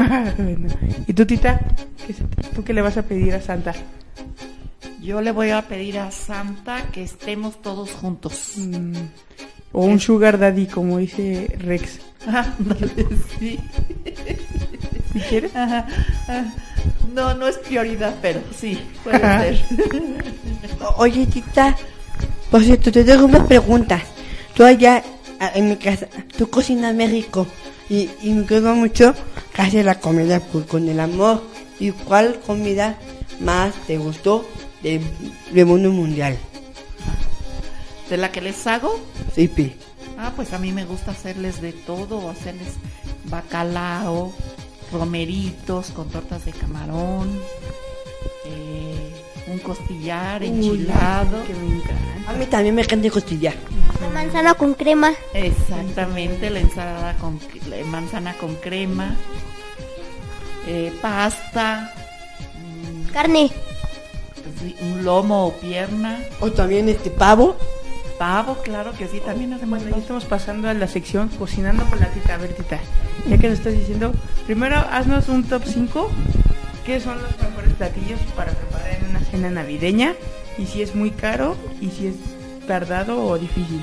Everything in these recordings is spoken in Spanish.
mucho. ¿Y tú, Tita? ¿Qué se- ¿Tú qué le vas a pedir a Santa? Yo le voy a pedir a Santa que estemos todos juntos. Mm, O un sugar daddy, como dice Rex. Ándale, sí. ¿Si quieres? Ajá, No, no es prioridad, pero sí, puede ser. Oye, tita, por cierto, te tengo unas preguntas. Tú allá en mi casa, tú cocinas México y, y me quedó mucho haces la comida con el amor. ¿Y cuál comida más te gustó de, de mundo mundial? ¿De la que les hago? Sí, pi. Ah, pues a mí me gusta hacerles de todo, hacerles bacalao, romeritos con tortas de camarón, eh, un costillar enchilado. Que me encanta. A mí también me encanta costillar. La manzana con crema. Exactamente, la ensalada con la manzana con crema, eh, pasta, mm, Carne. sí, un lomo o pierna, O también este pavo. pavo, claro que sí, también hacemos Bueno, ya estamos pasando a la sección cocinando con la tita. A ver, tita, ya que nos estás diciendo, primero haznos un top 5. ¿Qué son los mejores platillos para preparar en una cena navideña? Y si es muy caro y si es tardado o difícil.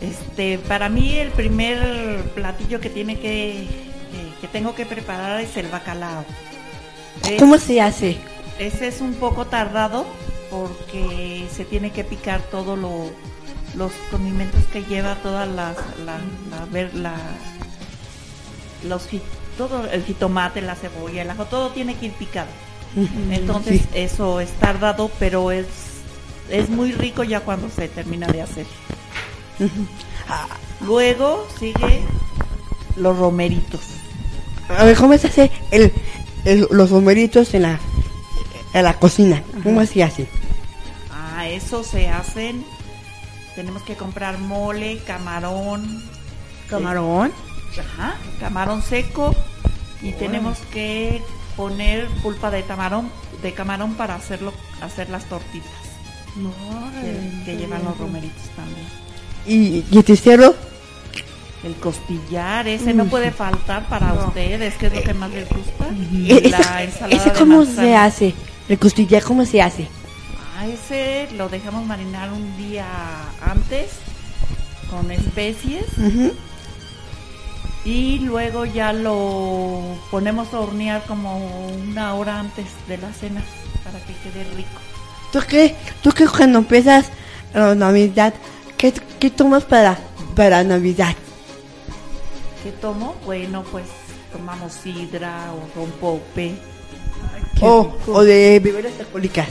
Este, para mí el primer platillo que tiene que, que, que tengo que preparar es el bacalao. Es- ¿Cómo se hace? Ese es un poco tardado porque se tiene que picar todo lo los condimentos que lleva todas las la, la, la- los todo el jitomate, la cebolla, el ajo, todo tiene que ir picado. Entonces Sí. eso es tardado, pero es es muy rico ya cuando se termina de hacer. Luego sigue los romeritos. A ver, ¿cómo se hace el, el- los romeritos en la, en la cocina? ¿Cómo se hace? Ah, eso se hacen. Tenemos que comprar mole, camarón, Camarón. ajá, camarón seco y tenemos que poner pulpa de camarón, de camarón para hacerlo, hacer las tortitas que, que llevan los romeritos también. ¿Y, y el tercero? El costillar, ese no puede faltar para ustedes, que es lo que más les gusta. ¿Ese, La ensalada ese de cómo se hace? ¿El costillar cómo se hace? Ah, ese lo dejamos marinar un día antes con especies. Y luego ya lo ponemos a hornear como una hora antes de la cena para que quede rico. ¿Tú qué? ¿Tú qué cuando empiezas la Navidad? ¿Qué, qué tomas para, para Navidad? ¿Qué tomo? Bueno, pues tomamos sidra o rompope. Qué O, o de bebidas alcohólicas.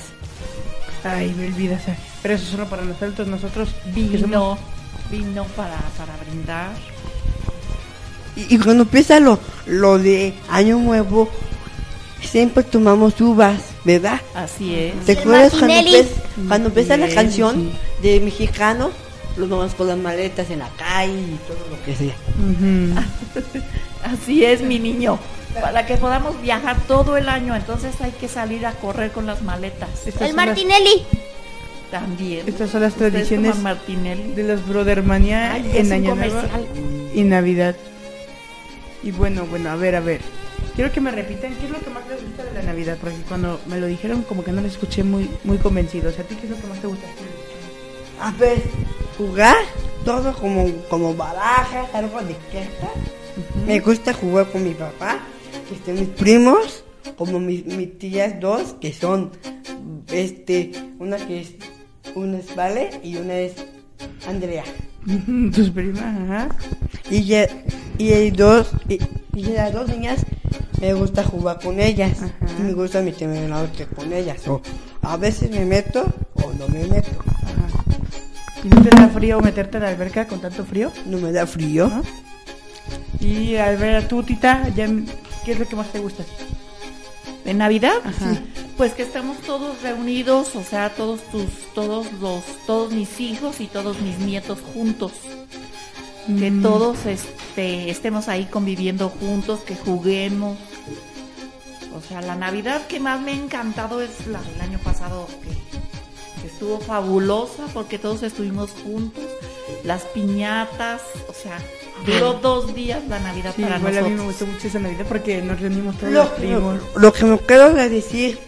Ay, me olvidas. Pero eso solo para nosotros, nosotros que somos- Vino, vino para, para brindar. Y, y cuando empieza lo, lo de Año Nuevo, siempre tomamos uvas, ¿verdad? Así es. ¿Te acuerdas cuando, empe- cuando empieza la canción de mexicano? Los vamos con las maletas en la calle y todo lo que sea. Así es, mi niño. Para que podamos viajar todo el año, entonces hay que salir a correr con las maletas. Estas El las- Martinelli. También. Estas son las tradiciones de los Brothermania Ay, es en Año Nuevo y Navidad. Y bueno, bueno, a ver, a ver. Quiero que me repitan qué es lo que más les gusta de la Navidad, porque cuando me lo dijeron como que no les escuché muy muy convencidos. ¿A ti qué es lo que más te gusta? A ver, jugar todo como, como barajas, algo de cartas. Me gusta jugar con mi papá, que están mis primos, como mis, mis tías dos, que son, este, una que es, una es Vale y una es Andrea. Tus primas, ajá. Y, ya, y hay dos, y, y las dos niñas me gusta jugar con ellas. Ajá. Y me gusta meterme en la noche con ellas. O a veces me meto o no me meto. Ajá. ¿Y no te da frío meterte a la alberca con tanto frío? No me da frío. ¿No? Y a ver, tú, Tita, ya, ¿qué es lo que más te gusta? ¿De Navidad? Ajá. Pues que estamos todos reunidos, o sea, todos tus, todos los, todos mis hijos y todos mis nietos juntos. Que Mm. todos este, estemos ahí conviviendo juntos, que juguemos. O sea, la Navidad que más me ha encantado es la del año pasado, que, que estuvo fabulosa porque todos estuvimos juntos. Las piñatas, o sea, Duró dos días la Navidad Sí, para igual a mí me nosotros. gustó mucho esa Navidad porque nos reunimos todos Lo, los primos. lo- lo que me quiero decir,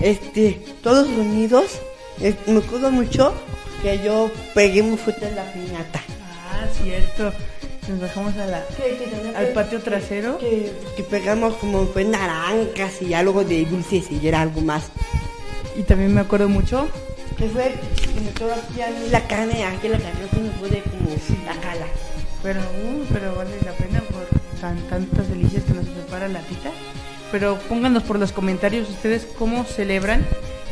este, todos unidos, es- me acuerdo mucho que yo pegué muy fuerte en la piñata. Ah, cierto. Nos bajamos a la, Que- que al patio trasero. Que, que pegamos como fue naranjas y algo de dulces y era algo más. Y también me acuerdo mucho Que fue que me quedó aquí a mí la carne, aquí la carne se me puede como la cala. Pero, uh, pero vale la pena por tan, tantas delicias que nos prepara la tita. Pero pónganos por los comentarios ustedes cómo celebran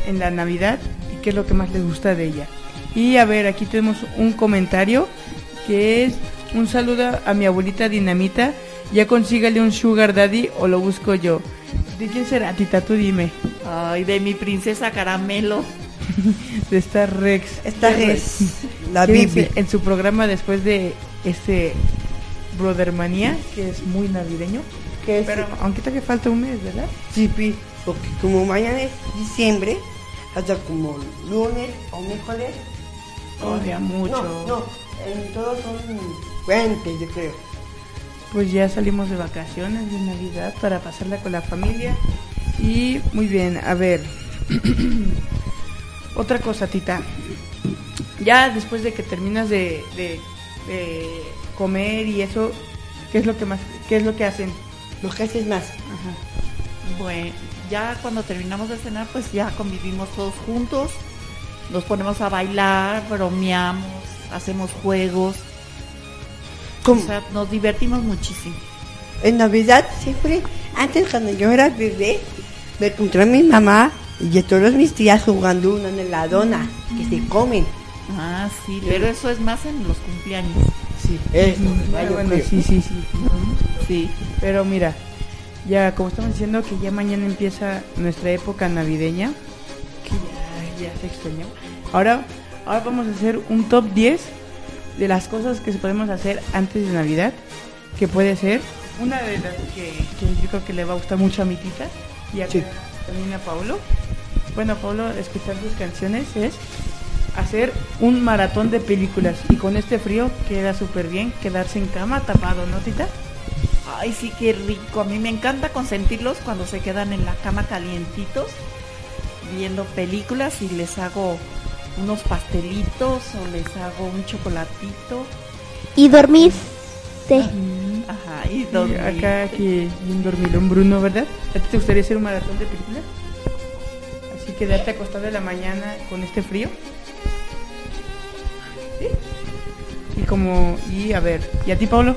en la Navidad y qué es lo que más les gusta de ella. Y a ver, aquí tenemos un comentario que es un saludo a mi abuelita Dinamita. Ya consígale un sugar daddy o lo busco yo. ¿De quién será, tita? Tú dime. Ay, de mi princesa Caramelo. De esta Rex. Esta es la Quédense Bibi. En su programa después de este Brothermanía, que es muy navideño. Que es- Pero aunque todavía falta un mes, ¿verdad? Sí, pi, porque como mañana es diciembre, hasta como lunes o miércoles. Todavía mucho. No, no, en todos son 20, yo creo. Pues ya salimos de vacaciones de Navidad para pasarla con la familia. Y muy bien, a ver. Otra cosa, Tita. Ya después de que terminas de, de- de comer y eso, ¿qué es lo que más, qué es lo que hacen? Lo que haces más. Ajá. Bueno, ya cuando terminamos de cenar, pues ya convivimos todos juntos. Nos ponemos a bailar, bromeamos, hacemos juegos. Como O sea, nos divertimos muchísimo. en Navidad siempre, antes cuando yo era bebé, me encontré a mi mamá y a todos mis tías jugando una heladona que se comen. Ah, sí, pero eso es más en los cumpleaños. Sí, eso. Ah, vaya, bueno, sí, sí, sí. Sí. Pero mira, ya como estamos diciendo que ya mañana empieza nuestra época navideña, que ya, ya se extrañó. Ahora, ahora vamos a hacer un top 10 de las cosas que se podemos hacer antes de Navidad, que puede ser una de las que, que yo creo que le va a gustar mucho a mi tita y a Sí. también a Paulo. Bueno, Paulo, escuchar sus canciones es hacer un maratón de películas y con este frío queda súper bien quedarse en cama tapado, ¿no, tita? Ay, sí, qué rico. A mí me encanta consentirlos cuando se quedan en la cama calientitos, viendo películas y les hago unos pastelitos o les hago un chocolatito. Y dormirse. Ajá, y dormir. acá que bien dormilón Bruno, ¿verdad? ¿A ti te gustaría hacer un maratón de películas? Así quedarte acostado en la mañana con este frío. Y como, y a ver, ¿y a ti, Pablo?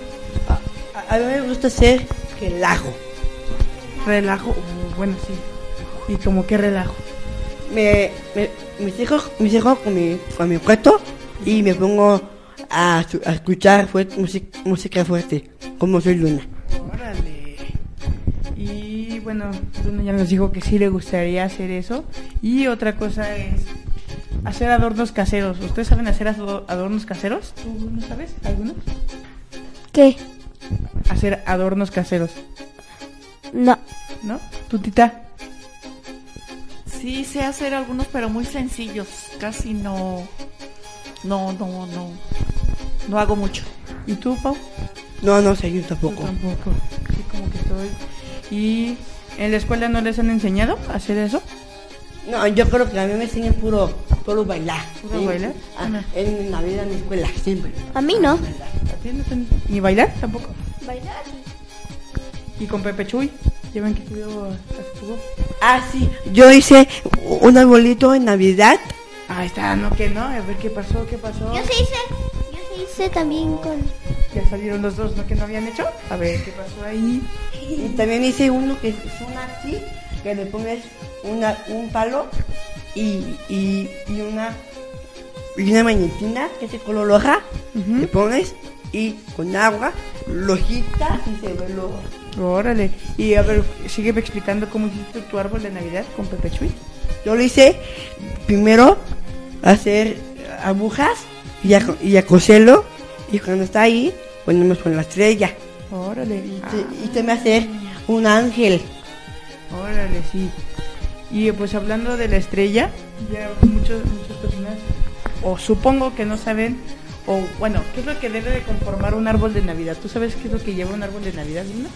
A, a- a mí me gusta hacer relajo. Relajo, uh, bueno, sí. ¿Y como qué relajo? Me, me, mis hijos, mis hijos con mi, con mi cuarto y me pongo a, a escuchar fuerte, música, música fuerte, como soy Luna. Órale. Y bueno, Bruno ya nos dijo que sí le gustaría hacer eso. Y otra cosa es hacer adornos caseros. ¿Ustedes saben hacer ado- adornos caseros? ¿Tú, Bruno, sabes? ¿Algunos? ¿Qué? Hacer adornos caseros, No. ¿no? ¿Tu tita? Sí, sé hacer algunos, pero muy sencillos. Casi no. No, no, no. No hago mucho. ¿Y tú, Pau? No, no sé, yo Yo tampoco. tampoco. Sí, como que estoy. ¿Y en la escuela no les han enseñado a hacer eso? No, yo creo que a mí me enseñan puro, puro bailar. ¿Puro Sí. bailar? Ah, en Navidad en la escuela, siempre. A mí no. ¿A ti no te han- ¿Ni bailar tampoco? Bailar. ¿Y con Pepe Chuy? ¿Ya ven que estudió? Ah, sí, yo hice un arbolito en Navidad. Ahí está, no que no, a ver qué pasó, qué pasó. Yo sí hice. Yo sí hice también con. Ya salieron los dos, ¿no? Que no habían hecho. A ver qué pasó ahí. Y también hice uno que es una así, que le pones una, un palo y, y, y una y una mañetina que es de color roja, Ujú. le pones y con agua lo agitas y se ve lo... Órale. Y a ver, sigue explicando cómo hiciste tu árbol de Navidad con Pepe Chuy. Yo lo hice primero hacer agujas y a, y a coserlo y cuando está ahí ponemos con la estrella Órale. y, Ah, te- y también hacer un ángel. órale, sí. Y pues hablando de la estrella, ya muchos, muchas personas, o supongo que no saben, O bueno, ¿qué es lo que debe de conformar un árbol de Navidad? ¿Tú sabes qué es lo que lleva un árbol de Navidad, Luna?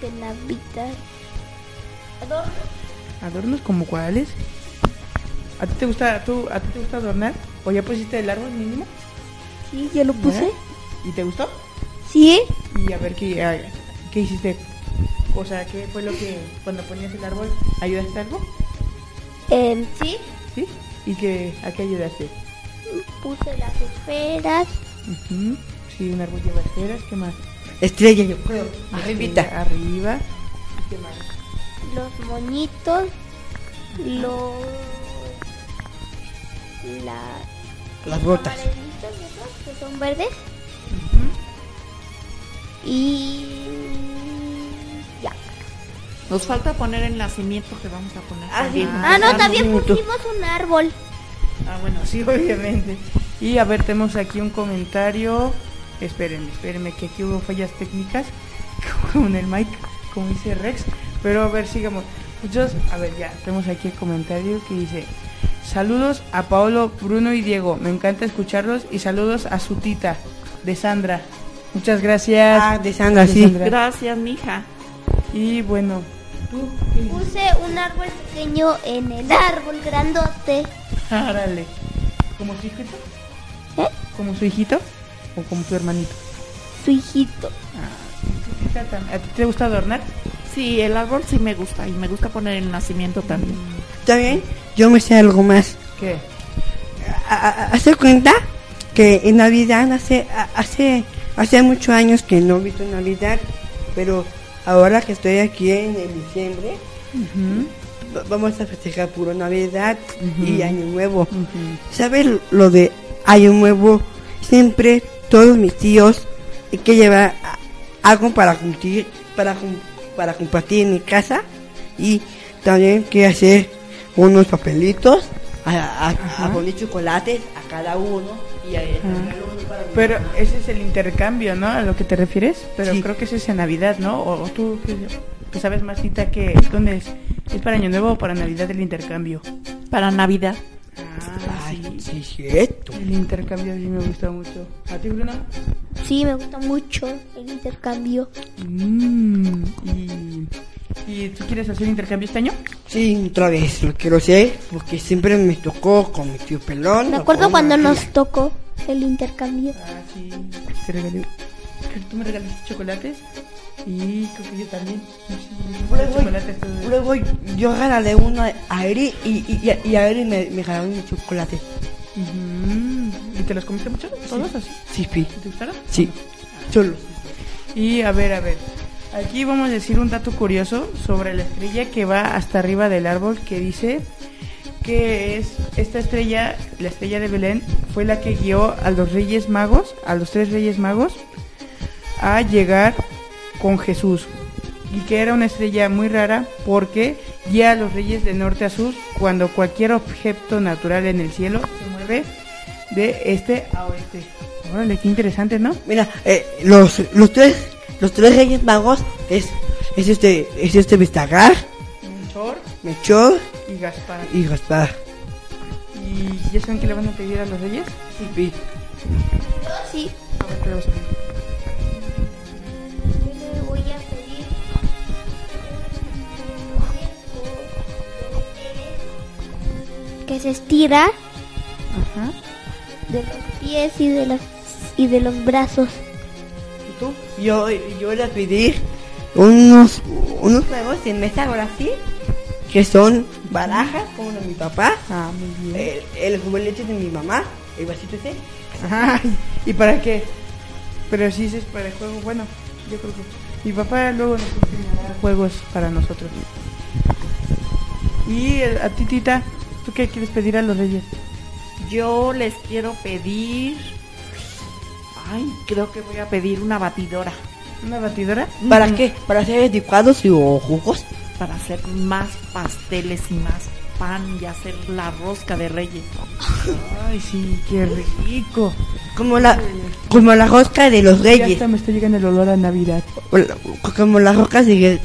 De Navidad. Adorno. ¿Adornos como cuáles? ¿A ti te gusta, tú, a ti te gusta adornar? ¿O ya pusiste el árbol mínimo? Sí, ya lo puse. ¿Y te gustó? Sí. Y a ver qué, a- qué hiciste. O sea, ¿qué fue lo que cuando ponías el árbol ayudaste a algo? Em, sí. ¿Sí? ¿Y qué, a qué ayudaste? Puse las esferas. Ujú. Sí, un árbol lleva esferas, ¿qué más? Estrella, yo creo. Arribita. Arriba. ¿Qué más? Los moñitos. Los. La, Las botas. esos que son verdes. Y. Nos falta poner el nacimiento que vamos a poner. Ah, también. sí. Ah, no, también pusimos un árbol. Ah, bueno, sí, obviamente. Y a ver, tenemos aquí un comentario. Espérenme, espérenme, que aquí hubo fallas técnicas con el mic, como dice Rex. Pero a ver, sigamos. Muchos, a ver, ya, tenemos aquí el comentario que dice: Saludos a Paolo, Bruno y Diego. Me encanta escucharlos. Y saludos a su tita, de Sandra. Muchas gracias. Ah, de Sandra, De sí. Sandra. Gracias, mija. Y bueno, tú, ¿qué dices? Puse un árbol pequeño en el árbol grandote. Árale. ¿Como su hijito? ¿Eh? ¿Como su hijito? ¿O como tu hermanito? Su hijito. Tam- ¿A ti te gusta adornar? Sí, el árbol sí me gusta y me gusta poner el nacimiento también. También yo me sé algo más. ¿Qué? Hace cuenta que en Navidad hace a- hace hace muchos años que no he visto Navidad, pero ahora que estoy aquí en el diciembre vamos a festejar puro Navidad y Año Nuevo. ¿Sabes lo de Año Nuevo? Siempre todos mis tíos hay que llevar algo para cumplir, para compartir en mi casa y también que hacer unos papelitos a, a, a poner chocolates a cada uno y a, a regalar uno para mi Pero ese es el intercambio, ¿no? A lo que te refieres. Pero Sí. creo que ese es en Navidad, ¿no? O, o tú que, que sabes más, Tita, que ¿dónde es? ¿Es para Año Nuevo o para Navidad el intercambio? Para Navidad. Ah, Ay, sí, es cierto. El intercambio sí me gusta mucho. ¿A ti, Bruno? Sí, me gusta mucho el intercambio. Mm, y, ¿Y tú quieres hacer intercambio este año? Sí, otra vez lo quiero hacer porque siempre me tocó con mi tío pelón. Me acuerdo cuando nos tía. tocó el intercambio. Ah, sí. Te regalé. creo que Tú me regalaste chocolates y creo que yo también. Sí, Luego, luego yo regalé uno a Eri y, y, y a Eri me, me regalaron un chocolate. ¿Y te los comiste mucho? ¿Todos así? Sí, sí. ¿Te gustaron? Sí, solo. Y a ver, a ver. Aquí vamos a decir un dato curioso sobre la estrella que va hasta arriba del árbol que dice que es esta estrella, la estrella de Belén, fue la que guió a los reyes magos, a los tres reyes magos, a llegar con Jesús. Y que era una estrella muy rara porque guía a los reyes de norte a sur cuando cualquier objeto natural en el cielo se mueve de este a oeste. Órale, qué interesante, ¿no? Mira, eh, los, los tres los tres reyes magos es, es este es este Vistagar, Melchor Melchor y Gaspar. y Gaspar. ¿Y ya saben qué le van a pedir a los reyes? Sí, sí. Sí, A ver, ¿qué le vas a pedir? yo le voy a pedir que se estira Ajá. de los pies y de los y de los brazos. Yo, yo a pedir unos, unos juegos en mesa ahora sí, que son barajas, como de mi papá, Ah, muy bien. el, el juguete de mi mamá, el vasito ese. Ay, ¿Y para qué? Pero si es para el juego, bueno, yo creo que mi papá luego nos enseñará juegos para nosotros. Y a ti, Tita, ¿tú qué quieres pedir a los reyes? Yo les quiero pedir. Ay, creo que voy a pedir una batidora ¿Una batidora? ¿Para qué? ¿Para hacer licuados y o jugos? para hacer más pasteles y más pan y hacer la rosca de reyes. Ay, sí, qué rico. Como la, como la rosca de los Ya reyes. hasta me está llegando el olor a Navidad. Como las rocas de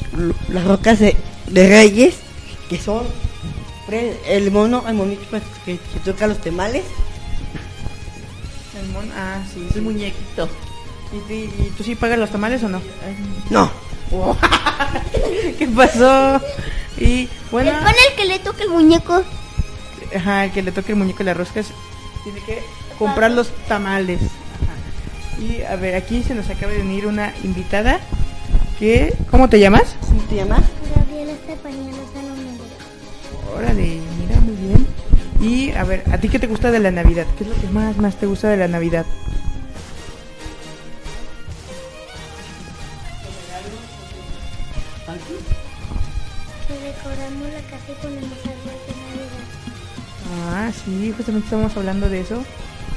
las rocas de, de reyes que son el mono el monito pues, que, que toca los temales El Ah, sí, Es sí. un muñequito. ¿Y, tú- y tú sí pagas los tamales o no? No. ¿Qué pasó? Y bueno, El pan el que le toca el muñeco. ajá, el que le toque el muñeco y las roscas tiene que comprar los tamales. Ajá. Y a ver, aquí se nos acaba de unir una invitada que ¿cómo te llamas? ¿Cómo te llamas? Gabriela Estefanía Lozano. Órale. Y a ver, ¿a ti qué te gusta de la Navidad? ¿Qué es lo que más más te gusta de la Navidad? Decoramos la casa y ponemos árboles de Navidad. Ah, sí, justamente estamos hablando de eso.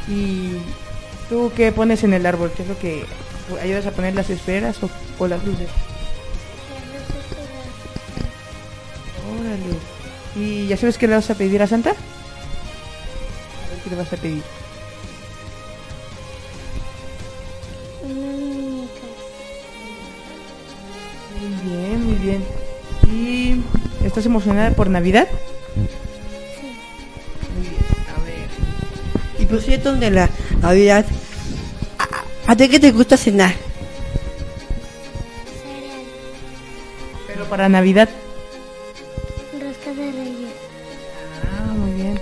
¿Y tú qué pones en el árbol? ¿Qué es lo que ayudas a poner las esferas o, o las luces? Las luces Órale. ¿Y ya sabes qué le vas a pedir a Santa? Qué le vas a pedir. Muy bien, muy bien. ¿Y estás emocionada por Navidad? Sí. Muy bien. A ver. Y por cierto, de la Navidad, ¿a, a ti qué te gusta cenar? Cereal. Pero para Navidad.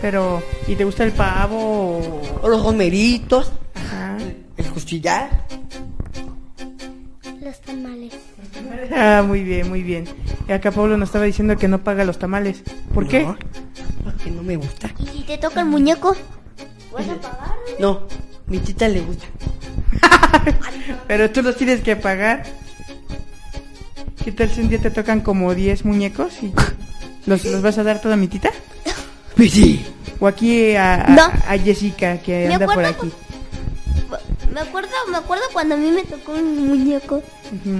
Pero ¿y te gusta el pavo? o- ¿O los romeritos? Ajá. ¿El costillar? Los tamales. Ah, muy bien, muy bien. Y acá Pablo nos estaba diciendo que no paga los tamales. ¿Por qué? Porque no me gusta. ¿Y si te toca el muñeco? ¿Vas a pagar? No, mi tita le gusta. Pero tú los tienes que pagar. ¿Qué tal si un día te tocan como 10 muñecos y los, los vas a dar toda mi tita? Pues sí. O aquí a, a- No. a Jessica que Me anda por aquí. Me acuerdo, me acuerdo cuando a mí me tocó un muñeco.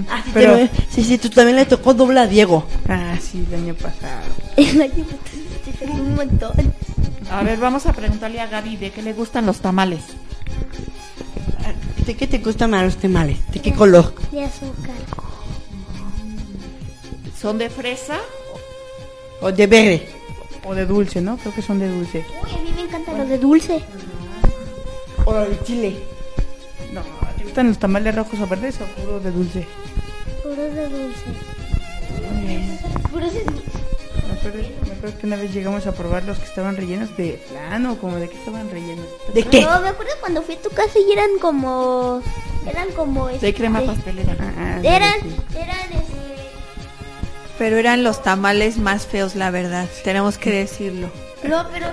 Ah, sí, Pero, sí, sí, tú también le tocó doble a Diego. ah, sí, el año pasado. El año pasado un montón. A ver, vamos a preguntarle a Gaby de qué le gustan los tamales. ¿De qué te gustan más los tamales? ¿De qué color? De azúcar. ¿Son de fresa? ¿O de verde? O de dulce, ¿no? Creo que son de dulce. Uy, a mí me encantan los de dulce. ¿O de chile? No, ¿te gustan los tamales rojos o verdes o puro de dulce? Puros de dulce. Puros de dulce. Me acuerdo, me acuerdo que una vez llegamos a probar los que estaban rellenos de plano, como de qué estaban rellenos. ¿De qué? No, me acuerdo cuando fui a tu casa y eran como... Eran como... De crema este, pastelera. Ah, ah, Eran, sí. Pero eran los tamales más feos, la verdad. Tenemos que decirlo. No, pero...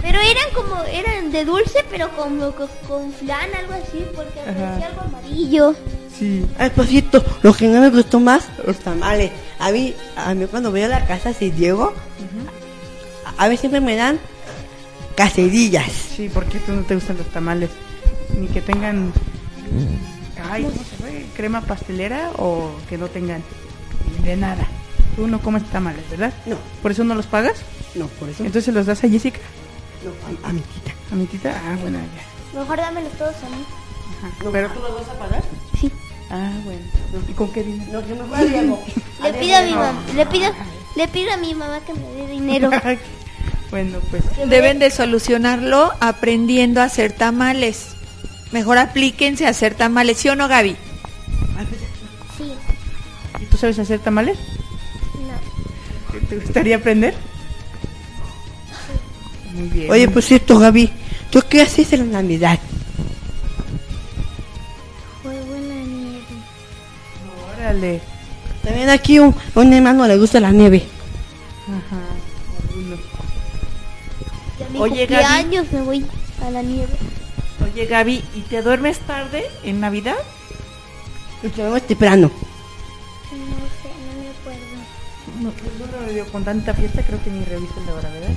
Pero eran como... Eran de dulce, pero como co- con flan, algo así, porque Ajá. parecía algo amarillo. Sí. Ay, por cierto, lo que no me gustó más, los tamales. A mí, a mí cuando voy a la casa de Diego, a, a mí siempre me dan cacerillas. Sí, ¿por qué tú no te gustan los tamales? Ni que tengan... Ay, ¿cómo se fue? ¿Crema pastelera o que no tengan de nada? Tú no comes tamales, ¿verdad? No, ¿Por eso no los pagas? no, por eso. Entonces los das a Jessica, No, a, a mi tita. a mi tita. Ah, bueno, ya. Mejor dámelos todos a mí. Ajá. Pero tú los vas a pagar. Sí. Ah, bueno. ¿Y con qué dinero? Lo que me fue a Diego. Le pido a mi mamá, le pido, le pido a mi mamá que me dé dinero. bueno, pues Deben de solucionarlo aprendiendo a hacer tamales. Mejor aplíquense a hacer tamales, ¿sí o no, Gaby? ¿Y tú sabes hacer tamales? no. ¿Te gustaría aprender? Muy bien. Oye, por cierto, Gaby, ¿tú qué haces en la Navidad? Juego en la nieve. Órale. También aquí un, un hermano le gusta la nieve. Ajá. Algunos. Y a mi Oye, cumpleaños me voy a la nieve. Oye, Gaby, ¿y te duermes tarde en Navidad? Nos vemos temprano. No sé, no me acuerdo. No, pues no lo digo, con tanta fiesta creo que ni reviso la hora, ¿verdad?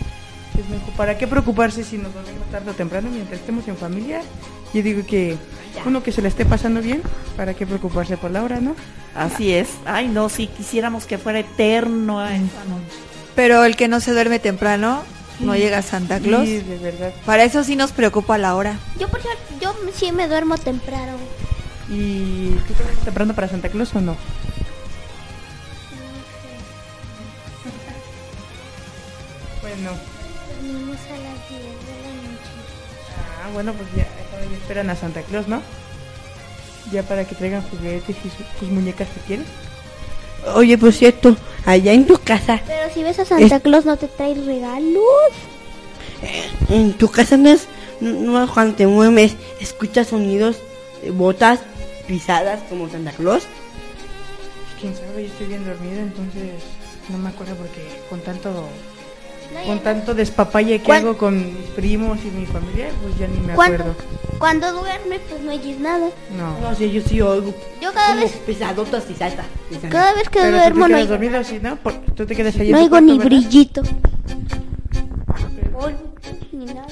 ¿para qué preocuparse si nos dormimos tarde o temprano mientras estemos en familia? Yo digo que uno que se le esté pasando bien, ¿para qué preocuparse por la hora, no? Así es. Ay, no, si quisiéramos que fuera eterno noche. Pero el que no se duerme temprano no llega a Santa Claus. Sí, de verdad. Para eso sí nos preocupa la hora. Yo, por ejemplo, yo sí me duermo temprano. ¿Y tú te temprano para Santa Claus o no? Bueno, Dormimos a las 10 de la noche. ah, bueno, pues ya, ya esperan a Santa Claus, ¿no? Ya para que traigan juguetes y su- tus muñecas que quieres. Oye, por cierto, allá en tu casa, Pero si ves a Santa Claus no te trae regalos. en tu casa no es, no, cuando te mueves, escuchas sonidos de botas pisadas como Santa Claus. Quién sabe, yo estoy bien dormida, entonces no me acuerdo porque con tanto No, con tanto despapalle que ¿Cuán- hago con mis primos y mi familia, pues ya ni me acuerdo. cuando duerme pues no oyes nada. No. No sé, yo sí oigo Yo cada vez, pesadotas y salta. cada vez que Pero tú duermo te no quedas oigo, dormido así, ¿no? Por- tú te quedas ahí en no tu oigo cuarto, ni ¿verdad? brillito. Polvo, ni nada.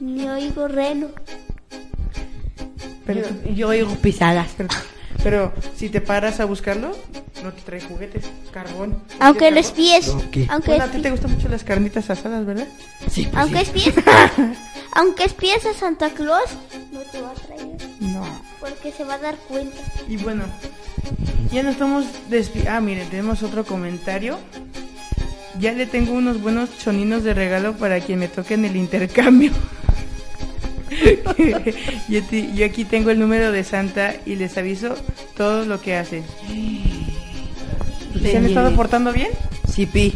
Ni oigo reno. Pero, yo, oigo pisadas. pero, pero si te paras a buscarlo, no te trae juguetes, carbón. Aunque lo ¿Quieres espies, Ok. aunque Bueno, a ti te gustan mucho las carnitas asadas, ¿verdad? Sí, pues aunque sí. espíes, aunque espíes a Santa Claus, no te va a traer, No. porque se va a dar cuenta. Y bueno, ya nos estamos despi... Ah, miren, tenemos otro comentario. Ya le tengo unos buenos choninos de regalo para quien me toque en el intercambio. yo, yo aquí tengo el número de Santa y les aviso todo lo que hace. ¿Se han estado portando bien? Sí, pi.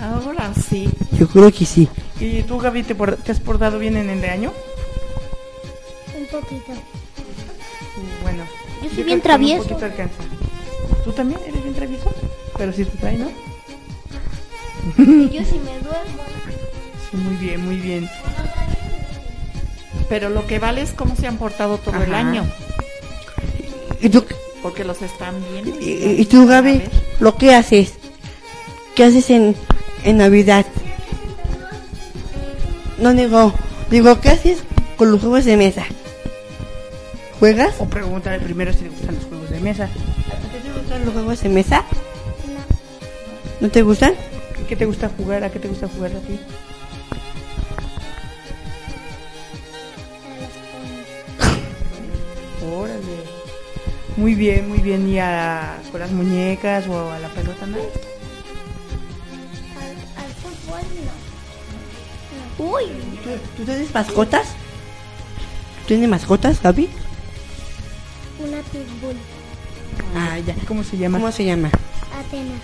Ahora sí. Yo creo que sí. ¿Y tú, Gaby, te, por- te has portado bien en el año? Un poquito. Bueno. Yo soy creo bien que con travieso. Un poquito alcanza. ¿Tú también eres bien travieso? Pero sí te trae, ¿no? Y yo si me duermo. Sí, muy bien, muy bien. Pero lo que vale es cómo se han portado todo el Ajá. año. ¿Y tú, Porque los están viendo. y, y tú A Gaby, lo que haces? ¿Qué haces en, en Navidad? No digo, digo, ¿qué haces con los juegos de mesa? ¿Juegas? O pregúntale primero si le gustan los juegos de mesa. ¿Te gustan los juegos de mesa? ¿No te gustan? ¿Qué te gusta jugar? ¿A qué te gusta jugar a ti? Muy bien, muy bien. ¿Y a, con las muñecas o a la pelota? ¿no? Al, al fútbol no. Uy, ¿Tú, tú tienes mascotas? ¿Tú ¿Tienes mascotas, Gaby? una pitbull. Ah, ya. ¿Cómo se llama? ¿Cómo se llama? Atena.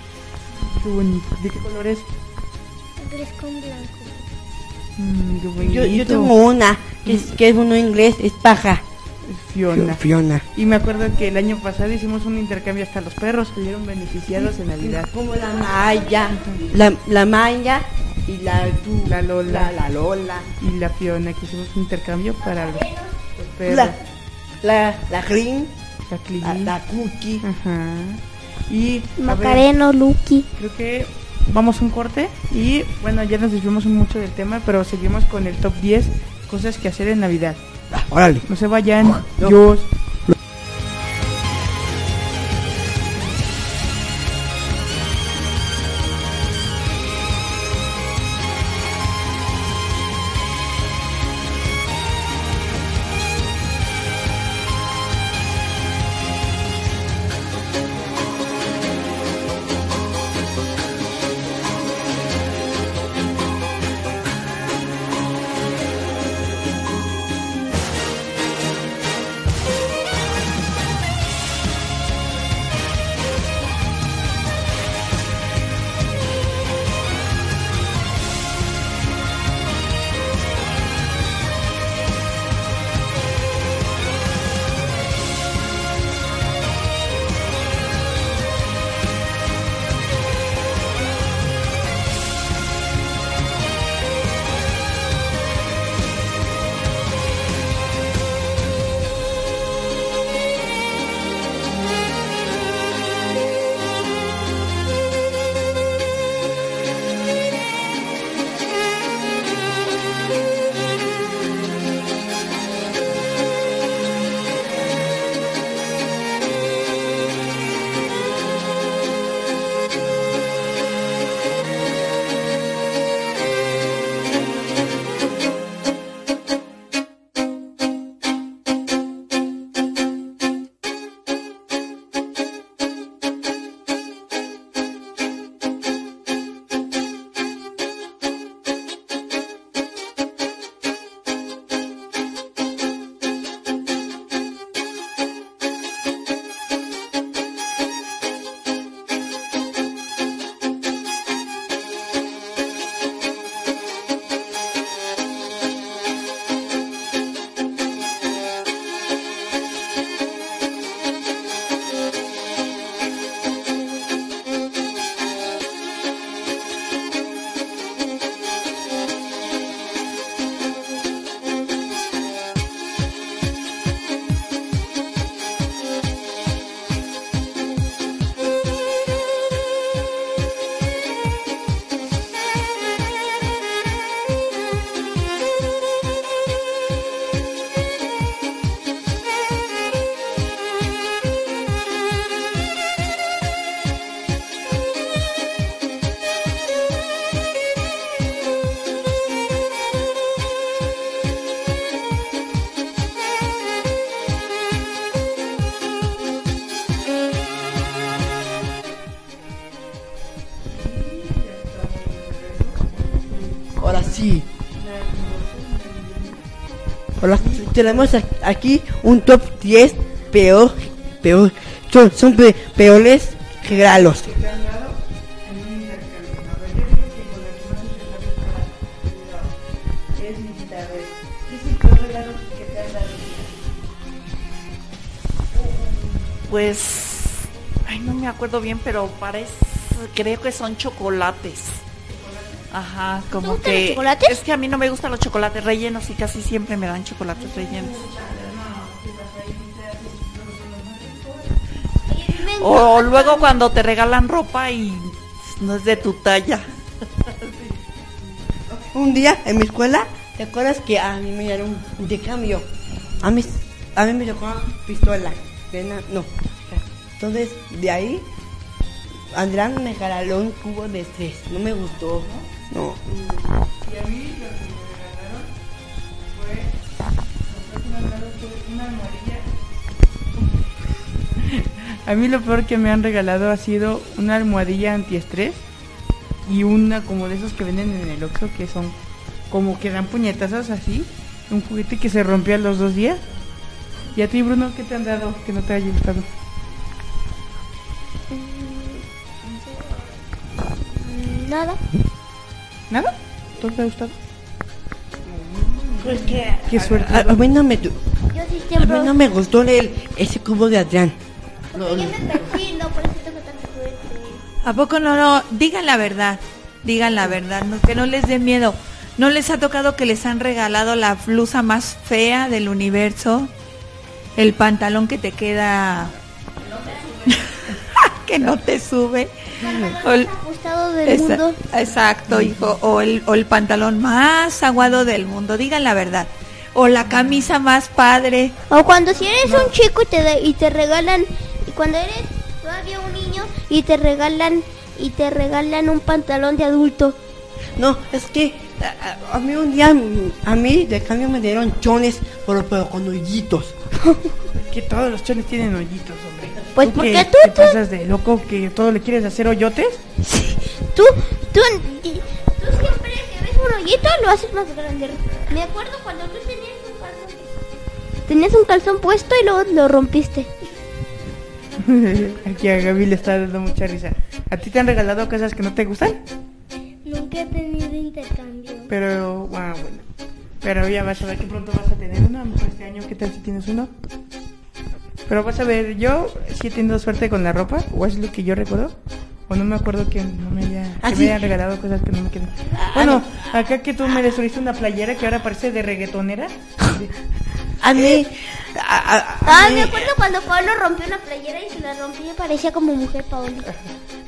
Qué bonito. ¿De qué color es? Gris con blanco. Mm, qué bonito. Yo, yo tengo una, que es, que es uno inglés, es paja. Fiona. Fiona. Y me acuerdo que el año pasado hicimos un intercambio hasta los perros salieron beneficiados en Navidad. Como la Maya, la, la Maya y la, tú, La Lola. La, la Lola. Y la Fiona, que hicimos un intercambio para los, los perros. La, la, la Green, La Clii. la, la Cookie. Ajá. Y a ver, Macareno, Lucky. creo que vamos a un corte y bueno, ya nos desviamos mucho del tema, pero seguimos con el top 10 cosas que hacer en Navidad. Órale. No se vayan. Dios. Tenemos aquí un top 10 peor, peor, son, son pe- peores regalos. Pues, ay, no me acuerdo bien, pero parece, creo que son chocolates. Ajá, como que los chocolates? es que a mí no me gustan los chocolates rellenos y casi siempre me dan chocolates rellenos. O luego cuando te regalan ropa y no es de tu talla. Un día en mi escuela, ¿te acuerdas que a mí me dieron un intercambio? A mí, a mí me tocó una pistola. de na- no. Entonces, de ahí, Andrán me regaló un cubo de estrés. No me gustó. No. Y a mí lo que me regalaron fue, lo que me han dado fue una almohadilla. A mí lo peor que me han regalado ha sido una almohadilla antiestrés y una como de esos que venden en el Oxxo que son como que dan puñetazos así, un juguete que se rompió a los dos días. ¿Y a ti, Bruno, qué te han dado que no te haya gustado? Te ha gustado? Pues que. Qué suerte. A, a mí no me, Yo sí a mí no me gustó el, ese cubo de Adrián. Tanta suerte. ¿A poco no, no? Digan la verdad, digan la verdad, no, que no les dé miedo. ¿No les ha tocado que les han regalado la blusa más fea del universo? El pantalón que te queda... que no te sube. O el- Ajustado del Esa- mundo. Exacto, hijo. O el, o el pantalón más aguado del mundo, digan la verdad. O la camisa más padre. O cuando si eres un chico y te, y te regalan, y cuando eres todavía un niño y te regalan, y te regalan un pantalón de adulto. No, es que a, mí un día, mm, a mí de cambio me dieron chones, pero, pero con hoyitos. Que todos los chones tienen hoyitos, hombre. Pues ¿Tú porque qué? tú, ¿Te tú, pasas de loco que todo le quieres hacer hoyotes? tú, tú, y- tú siempre que ves un hoyito lo haces más grande. Me acuerdo cuando tú tenías un calzón. Tenías un calzón puesto y luego lo rompiste. Aquí a Gaby le está dando mucha risa. ¿A ti te han regalado cosas que no te gustan? Nunca he tenido intercambio. Pero, ah, bueno. Pero ya vas a ver que pronto vas a tener uno. A lo mejor este año, ¿qué tal si tienes uno? Pero vas a ver, yo sí he tenido suerte con la ropa, o es lo que yo recuerdo. O no me acuerdo que no me haya, Ah, que sí. me hayan regalado cosas que no me quedan. Bueno, acá que tú me destruiste una playera que ahora parece de reggaetonera. A mí, a, a- a Ah, mí, me acuerdo cuando Pablo rompió una playera y se la rompió y parecía como mujer Paola.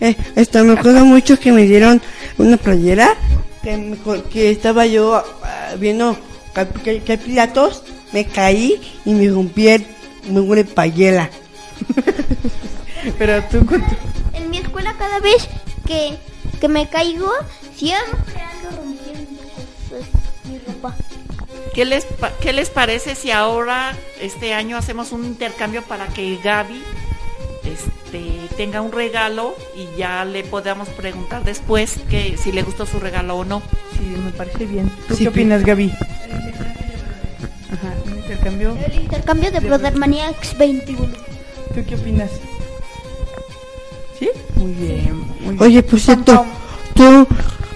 eh, esto, me acuerdo mucho que me dieron una playera que, que estaba yo ah, viendo que, que platos, me caí y me rompí el, me huele payela. Pero tú con tu- En mi escuela cada vez que, que me caigo, siempre ando rompiendo cosas, mi ropa. ¿Qué les, pa- ¿Qué les parece si ahora, este año, hacemos un intercambio para que Gaby este, tenga un regalo y ya le podamos preguntar después que si le gustó su regalo o no? Sí, me parece bien. ¿Tú Sí, qué opinas, Gaby? Ajá, un intercambio. El intercambio de Brother Maniacs 21. ¿Tú qué opinas? ¿Sí? Muy bien, muy bien. Oye, por cierto, tú,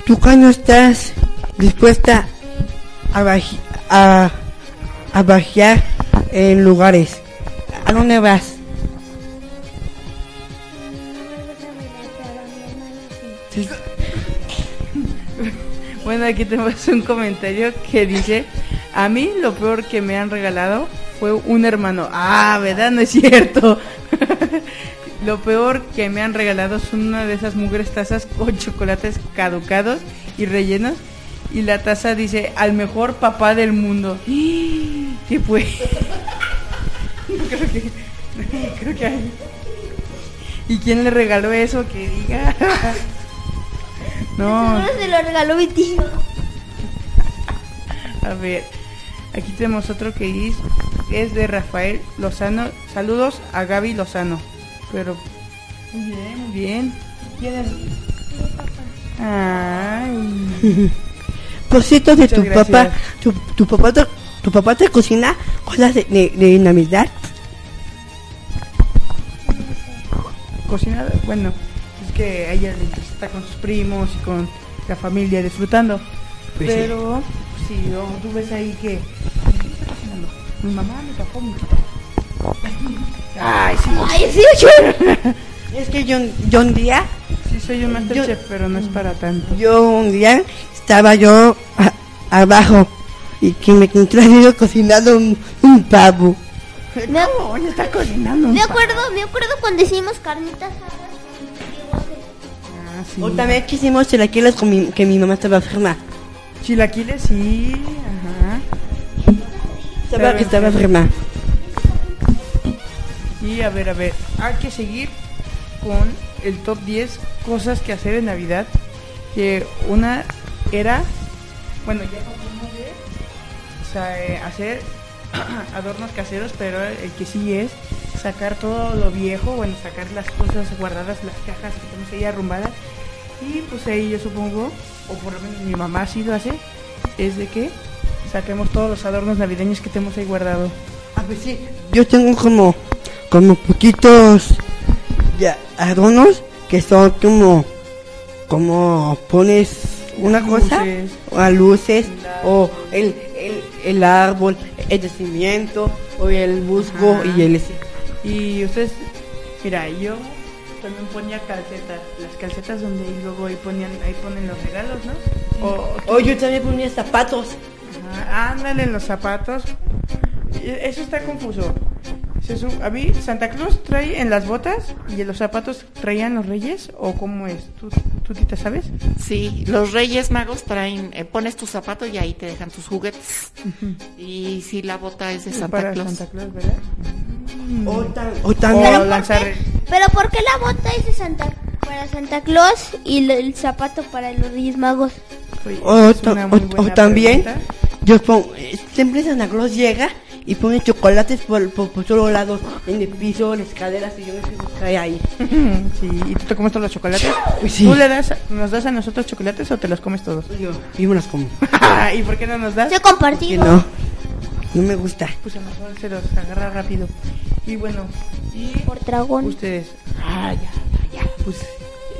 tú cuando estás dispuesta a, baji- a, a bajear en lugares, ¿a dónde vas? Bueno, aquí tenemos un comentario que dice, a mí lo peor que me han regalado fue un hermano. Ah, ¿verdad? No es cierto. lo peor que me han regalado son una de esas mugres tazas con chocolates caducados y rellenos. Y la taza dice, al mejor papá del mundo. ¿Qué fue? creo que... Creo que hay... ¿Y quién le regaló eso? Que diga. No. Seguro se lo regaló mi tío. A ver, aquí tenemos otro que dice, es de Rafael Lozano. Saludos a Gaby Lozano. Pero, muy bien, muy bien. ¿Quién es? Ay. propósito de Muchas tu gracias. papá, tu, tu papá te, tu papá te cocina cosas de, de, de Navidad. Cocinar, bueno, que a ella le interesa estar con sus primos y con la familia disfrutando. Pues sí. Pero, si tú ves ahí que. ¿quién está cocinando? Mi mamá, mi papá, mi tita. Ay, sí. Ay, sí, yo. Es que yo, yo un día, Sí, soy un Masterchef, pero no es para tanto. yo un día estaba yo a- abajo y que me encontré yo cocinando un, un pavo. Me, ac- Oye, está cocinando. un me acuerdo, me acuerdo cuando hicimos carnitas Ah, sí. O también que hicimos chilaquiles con mi, que mi mamá estaba enferma. Chilaquiles, sí. Ajá. Estaba, Pero- estaba enferma. Y a ver, a ver, hay que seguir con el top 10 cosas que hacer en Navidad. Que una era, bueno, ya pasamos de o sea, eh, hacer adornos caseros, pero el que sí es sacar todo lo viejo, bueno, sacar las cosas guardadas, las cajas que tenemos ahí arrumbadas. Y pues ahí yo supongo, o por lo menos mi mamá así lo hace, es de que saquemos todos los adornos navideños que tenemos ahí guardados. A ver si yo tengo como, como poquitos ya, adornos que son como, como pones una cosa Luces. o a luces o el, el, el árbol, el nacimiento o el musgo Ajá. y el Y ustedes, mira, yo también ponía calcetas, las calcetas donde luego ahí ponían, ahí ponen los regalos, ¿no? O, o yo también ponía zapatos. Ajá, ándale los zapatos. Eso está confuso. Se su- a mí Santa Claus trae en las botas y en los zapatos traían los reyes o cómo es. ¿Tú, tú tita sabes? Sí, los Reyes Magos traen, eh, pones tu zapato y ahí te dejan tus juguetes. Y si la bota es de Santa Para Claus. Santa Claus, ¿verdad? O, tam- o también O Pero ¿por lanzar. qué? Pero ¿por qué la bota es de Santa para Santa Claus y el, el zapato para los Reyes Magos? O, o- o también pregunta. yo pongo, eh, siempre Santa Claus llega y pone chocolates por, por, por todos lados, en el piso, en las escaleras y yo me fijo que hay ahí. Sí, ¿y tú te comes todos los chocolates? Pues sí. ¿Tú le das, nos das a nosotros chocolates o te los comes todos? Yo, y me las como. ¿Y por qué no nos das? Se Que compartido. no, no me gusta. Pues a lo mejor se los agarra rápido. Y bueno, y Por dragón. ustedes. Ah, ya, ya, ya. Pues,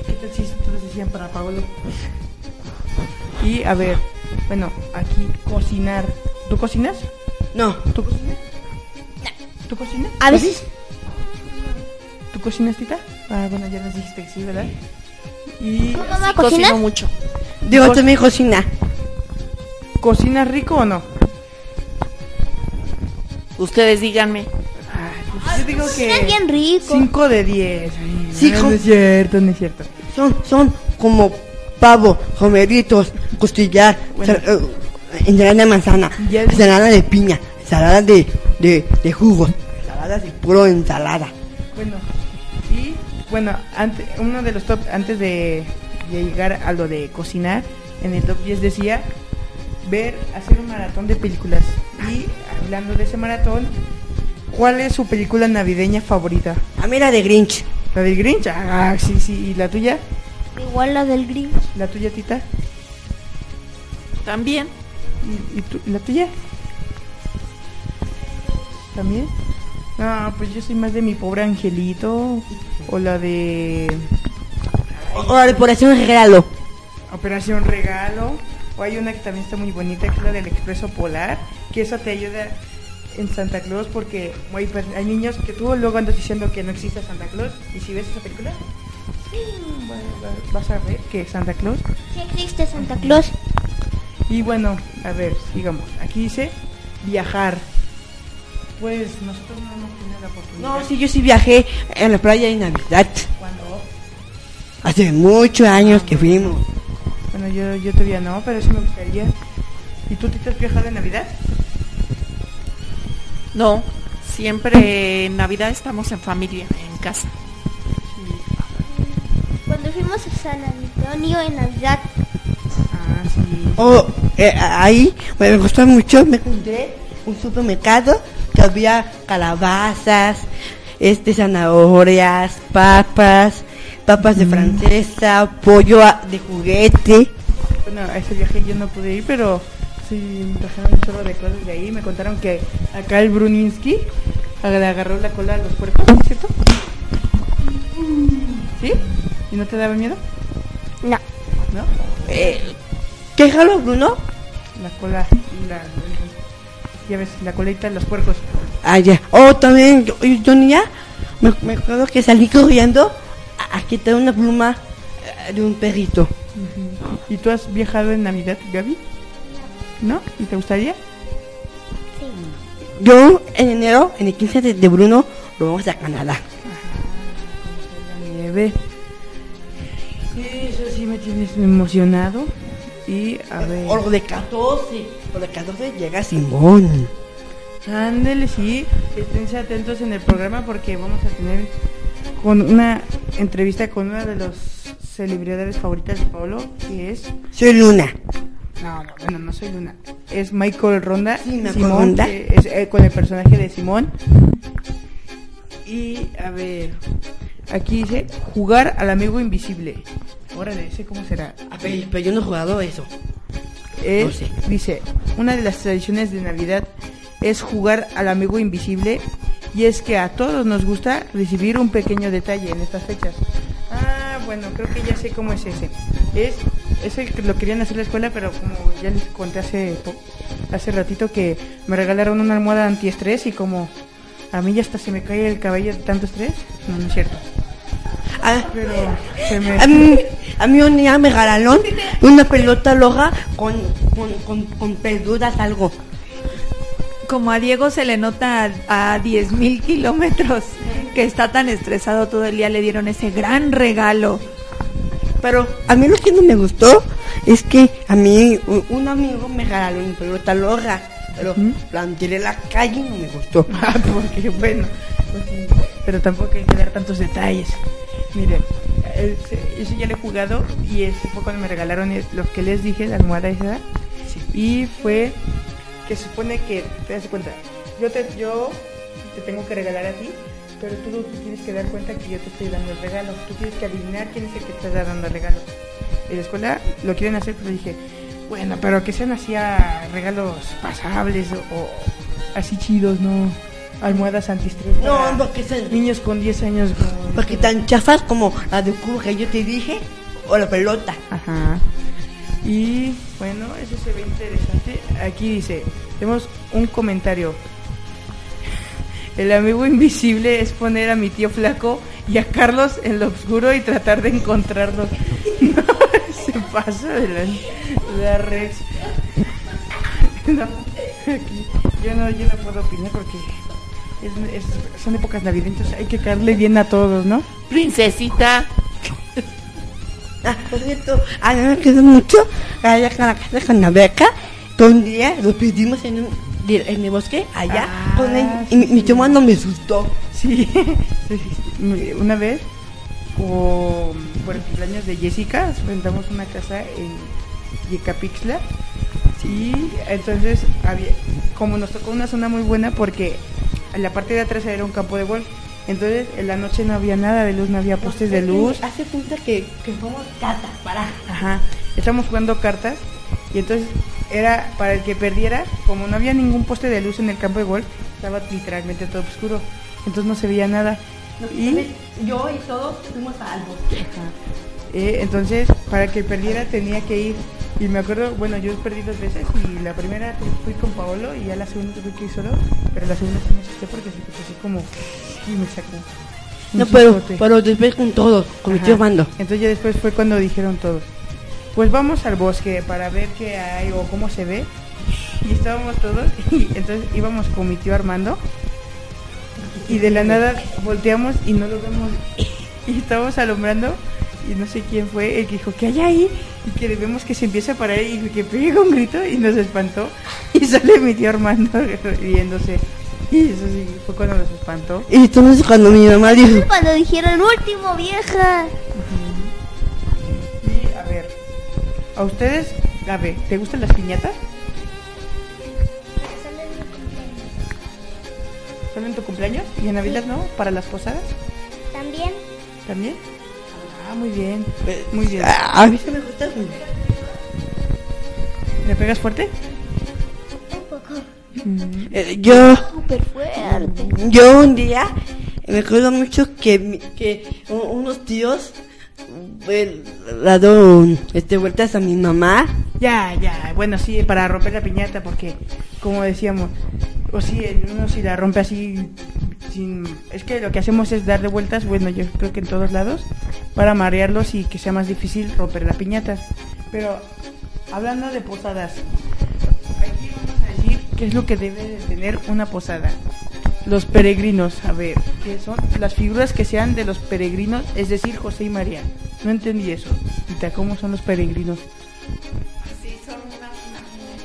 ¿qué tal si todos decían para Pablo? Y a ver, bueno, aquí cocinar. ¿Tú cocinas? No, ¿Tú cocinas? ¿Tú cocinas? A veces. ¿Tú cocinas, tita? Ah, bueno, ya nos dijiste que sí, ¿verdad? Y ¿Tu mamá Sí, cocino mucho. digo Cos- también cocina. ¿cocinas rico o no? Ustedes díganme. Pues yo digo Cocina que bien rico. 5 de 10. Ay, Sí, no, no es cierto, no es cierto. Son, son como pavo, romeritos, costillar, Bueno. sal- eh, ensalada de manzana, Ya- ensalada de piña, ensalada de, de, de jugos, ensalada de puro ensalada. Bueno, y bueno, ante, uno de los top, antes de, de llegar a lo de cocinar, en el top 10 decía ver, hacer un maratón de películas. Y hablando de ese maratón, ¿cuál es su película navideña favorita? A mí la de Grinch. ¿La del Grinch? Ah, sí, sí. ¿Y la tuya? Igual la del Grinch. ¿La tuya, Tita? También. ¿Y, y tú- y la tuya? ¿También? No, pues yo soy más de mi pobre angelito. O la de O, o la de un regalo. Operación Regalo. O hay una que también está muy bonita, que es la del Expreso Polar. Que eso te ayuda en Santa Claus porque hay, per- hay niños que tú luego andas diciendo que no existe Santa Claus. Y si ves esa película, va- va- vas a ver que es Santa Claus. Sí existe Santa Claus. Y bueno, a ver, sigamos. Aquí dice viajar. Pues nosotros no hemos tenido la oportunidad. No, sí, yo sí viajé en la playa de Navidad. Cuando, Hace muchos años que fuimos. bueno, yo, yo todavía no, pero sí me gustaría. ¿Y tú te has viajado en Navidad? No, siempre en Navidad estamos en familia, en casa. Cuando fuimos a San Antonio en Navidad. Ah, sí. Oh, eh, ahí me gustó mucho, me encontré un supermercado que había calabazas, este zanahorias, papas, papas de francesa, pollo de juguete. bueno, a ese viaje yo no pude ir, pero sí me trajeron un chorro de cosas de ahí. Me contaron que acá el Bruninsky le agarró la cola a los puercos, ¿es ¿cierto? ¿Sí? ¿Y no te daba miedo? No. ¿No? Eh, ¿Qué jalo, Bruno? La cola, la, ya ves, la colita de los puercos. Ah, ya. Oh, también, yo, yo niña, me, me acuerdo que salí corriendo a, a quitar una pluma eh, de un perrito. ¿Y tú has viajado en Navidad, Gaby? ¿No? ¿Y te gustaría? Sí. Yo, en enero, en el 15 de, de Bruno, lo vamos a Canadá. La nieve. Sí, eso sí me tienes emocionado. Y a ver. O lo de 14, o de 14 llega Simón. Ándele, sí. Esténse atentos en el programa porque vamos a tener con una entrevista con una de las celebridades favoritas de Pablo, que es... Soy Luna. No, no, bueno, no soy Luna. Es Michael Ronda. Sí, Simón, Ronda. que es eh, con el personaje de Simón. Y, a ver, aquí dice, jugar al amigo invisible. Órale, ese cómo será. A ver, pero yo no he jugado eso. Es- No sé. Dice, una de las tradiciones de Navidad es jugar al amigo invisible y es que a todos nos gusta recibir un pequeño detalle en estas fechas. Ah, bueno, creo que ya sé cómo es ese. Es ese que lo querían hacer en la escuela, pero como ya les conté hace hace ratito que me regalaron una almohada antiestrés y como a mí ya hasta se me cae el cabello de tanto estrés. No, no es cierto. Ah, Pero se me a mí, a mí un día me regalaron una pelota loja con, con, con, con perduras, algo. Como a Diego se le nota a, 10 mil kilómetros que está tan estresado todo el día, le dieron ese gran regalo. Pero a mí lo que no me gustó es que a mí un amigo me regaló una pelota loja. Pero Ujú. la tiré en la calle y no me gustó. Ah, porque bueno, pues pero tampoco hay que dar tantos detalles. Miren, ese, ese ya lo he jugado y ese fue cuando me regalaron lo que les dije, la almohada esa. Y fue que se supone que, te das cuenta, yo te, yo te tengo que regalar a ti, pero tú, tú tienes que dar cuenta que yo te estoy dando el regalo. Tú tienes que adivinar quién es el que te está dando el regalo. En la escuela lo quieren hacer, pero dije, bueno, pero que sean así a regalos pasables o, o así chidos, ¿no? Almohadas antiestrés. No, porque, se- Niños con 10 años. con- porque tan chafas como la de cubo que yo te dije o la pelota. Ajá. Y bueno, eso se ve interesante. Aquí dice, tenemos un comentario. El amigo invisible es poner a mi tío flaco y a Carlos en lo oscuro y tratar de encontrarlos. No, se pasa de la, la Rex. No, aquí, yo no, yo no puedo opinar porque son épocas navideñas, hay que caerle bien a todos, ¿no? Princesita. Ah, por cierto, a mí me quedó mucho. Allá con la casa con la beca, que un día lo pedimos en, un, en el bosque, allá, Ah, con él, y mi, mi chumano me asustó. Sí, una vez, o por el cumpleaños de Jessica, rentamos una casa en Yecapixtla. Y entonces había, como nos tocó una zona muy buena porque en la parte de atrás era un campo de golf, entonces en la noche no había nada de luz, no había postes de luz, Hace cuenta que, que fuimos cartas para. Ajá, estamos jugando cartas y entonces era para el que perdiera, como no había ningún poste de luz en el campo de golf, estaba literalmente todo oscuro, entonces no se veía nada. Y Yo y todos fuimos al bosque. Ajá. Eh, entonces, para que perdiera tenía que ir. Y me acuerdo, bueno, yo perdí dos veces y la primera fui con Paolo y ya la segunda tuve que ir solo, pero la segunda sí me asusté porque se puso así como y me sacó. No, pero, pero después con todos, con mi tío Mando. Entonces ya después fue cuando dijeron todos, pues vamos al bosque para ver qué hay o cómo se ve. Y estábamos todos y entonces íbamos con mi tío Armando y de la nada volteamos y no lo vemos y estábamos alumbrando y no sé quién fue el que dijo que hay ahí y que vemos que se empieza a parar y que pega un grito y nos espantó y sale mi tío Armando riéndose y eso sí fue cuando nos espantó Y entonces cuando mi mamá dijo, Cuando dijeron último vieja. y a ver a ustedes a ver ¿te gustan las piñatas? ¿Solo en tu cumpleaños? ¿Y en Navidad no? ¿Para las posadas? También. ¿También? Ah, muy bien. Muy bien. "Ah, a mí se me gusta. ¿Le pegas fuerte? Eh, yo, yo un día me acuerdo mucho que, que unos tíos le dado este, vueltas a mi mamá. Ya, ya, bueno, sí, para romper la piñata, porque, como decíamos, o si uno si la rompe así, sin... Es que lo que hacemos es darle vueltas, bueno, yo creo que en todos lados, para marearlos y que sea más difícil romper la piñata. Pero, hablando de posadas, qué es lo que debe de tener una posada. Los peregrinos, a ver, ¿qué son? Las figuras que sean de los peregrinos, es decir, José y María. No entendí eso. Tita, ¿cómo son los peregrinos? Sí, son unas imágenes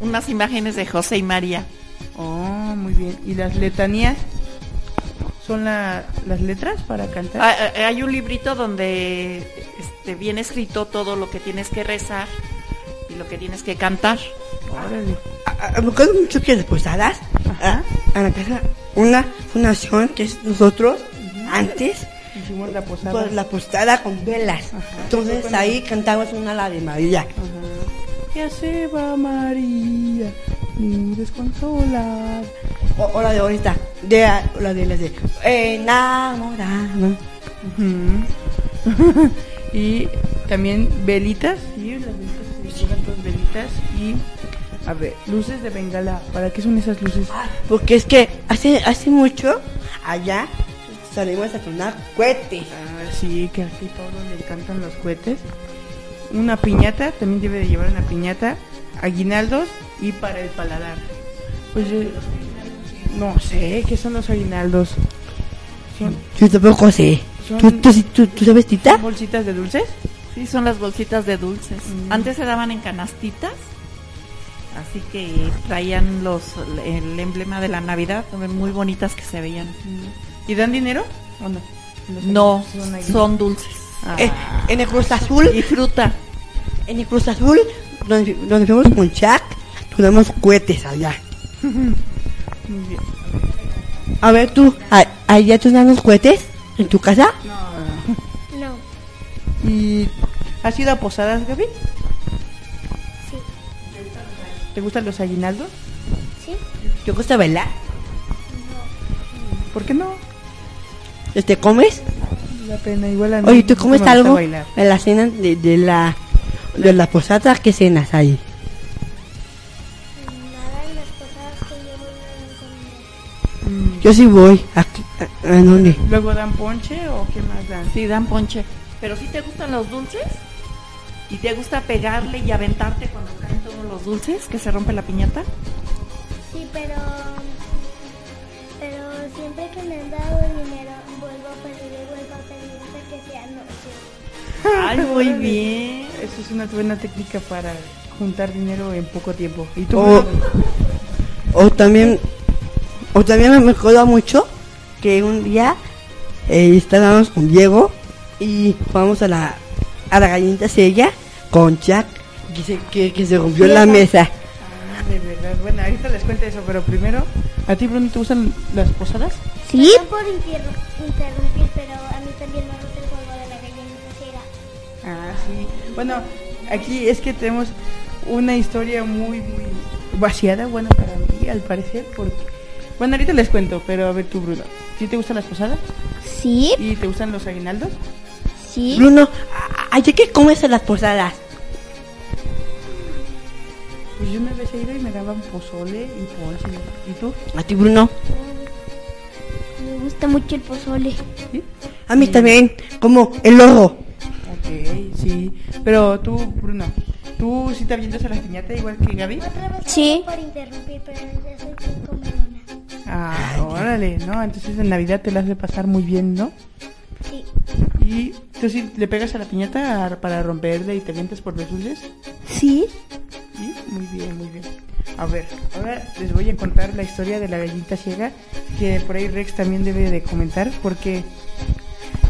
de, unas imágenes de José y María. Oh, muy bien. ¿Y las letanías son la- las letras para cantar? Ah, ah, Hay un librito donde este, viene escrito todo lo que tienes que rezar y lo que tienes que cantar. Órale. Me acuerdo mucho que las posadas, a, a la casa, una fundación que es nosotros, antes, Hicimos la posada. pues, la posada con velas. Entonces ahí cantamos una la de María. Ajá. Ya se va María, muy desconsolada. O, o la de ahorita, de, o la de las de enamorado. Ujú. y también velitas, sí, las velitas velitas y a ver, luces de bengala. ¿Para qué son esas luces? Porque es que hace, hace mucho, allá, salimos a tronar cohetes. Ah, sí, que aquí todos le encantan los cohetes. Una piñata, también debe de llevar una piñata, aguinaldos y para el paladar. Pues yo no sé qué son los aguinaldos. Son, Yo tampoco sé. Son- ¿Tú, tú, tú, tú sabes, Tita? son bolsitas de dulces. Sí, son las bolsitas de dulces. Mm. Antes se daban en canastitas, así que traían los el emblema de la Navidad, muy bonitas que se veían. ¿Y dan dinero o no? No, son dulces. Ah, Eh, en el Cruz Azul, Y fruta. en el Cruz Azul, donde, donde fuimos con Chuck, tronamos cohetes allá. A ver, tú, ¿a- ¿allá tronan los cohetes? ¿En tu casa? No. ¿Y has ido a posadas, Gaby? Sí. ¿Te gustan los aguinaldos? ¿Sí? ¿Te gusta bailar? ¿Por qué no? ¿Te comes? La pena, igual a mí Oye, ¿tú no comes algo bailar. en la cena de, de la de la posada? ¿Qué cenas ahí? Nada en las posadas que yo voy a comer. Yo sí voy. Aquí, ¿A, a dónde? ¿Luego dan ponche o qué más dan? Sí, dan ponche. Pero si te gustan los dulces y te gusta pegarle y aventarte cuando caen todos los dulces, que se rompe la piñata. Sí, pero. Pero siempre que me han dado dinero, vuelvo a pedir y vuelvo a pedir hasta que sea noche. Ay, muy bien. Eso es una buena técnica para juntar dinero en poco tiempo. ¿Y tú? O, o también, o también me acuerdo mucho que un día eh, estábamos con Diego y jugamos a la a la gallinita sella con Jack que se, que, que se rompió la mesa. Ah, de verdad. Bueno, ahorita les cuento eso, pero primero, ¿a ti, Bruno, te gustan las posadas? Sí. Perdón por interru- interrumpir, pero a mí también me gusta el juego de la gallinita ciega. Ah, sí. Bueno, aquí es que tenemos una historia muy, muy vaciada, bueno, para mí, al parecer, porque... Bueno, ahorita les cuento, pero a ver tú, Bruno. ¿Sí te gustan las posadas? Sí. ¿Y te gustan los aguinaldos? Sí. Bruno, ¿a- ¿ayer qué comes en las posadas? Pues yo una vez he ido y me daban pozole y ponche. ¿Y tú? A ti, Bruno. Me gusta mucho el pozole. ¿Sí? A mí también, como el ojo. Ok, sí. Pero tú, Bruno, ¿tú sí te avientas a la piñata igual que Gaby? Otra vez Sí. por interrumpir, pero ya soy comelona. Ah, órale, ¿no? Entonces en Navidad te la has de pasar muy bien, ¿no? Sí. ¿Y tú sí le pegas a la piñata para romperle y te avientas por los dulces? Sí. Sí, muy bien, muy bien. A ver, ahora les voy a contar la historia de la gallita ciega, que por ahí Rex también debe de comentar, porque,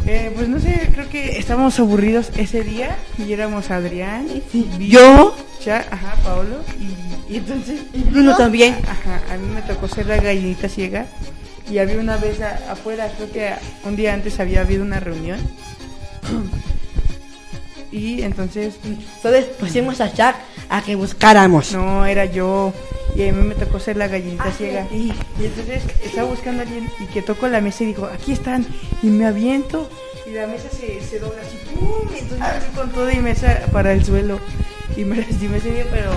eh, pues no sé, creo que estábamos aburridos ese día y éramos Adrián, Vicky, Yo, Cha, ajá, Paolo, y, y entonces, Bruno también. ajá, a mí me tocó ser la gallinita ciega y había una vez a- afuera, creo que un día antes había habido una reunión y entonces Entonces pusimos a Jack a que buscáramos. no era yo y a mí me tocó ser la gallinita ciega. Y entonces estaba buscando a alguien y que tocó la mesa y dijo, aquí están y me aviento y la mesa se, se dobla así, ¡pum! Y entonces con toda y mesa para el suelo y me lastimé ese día, pero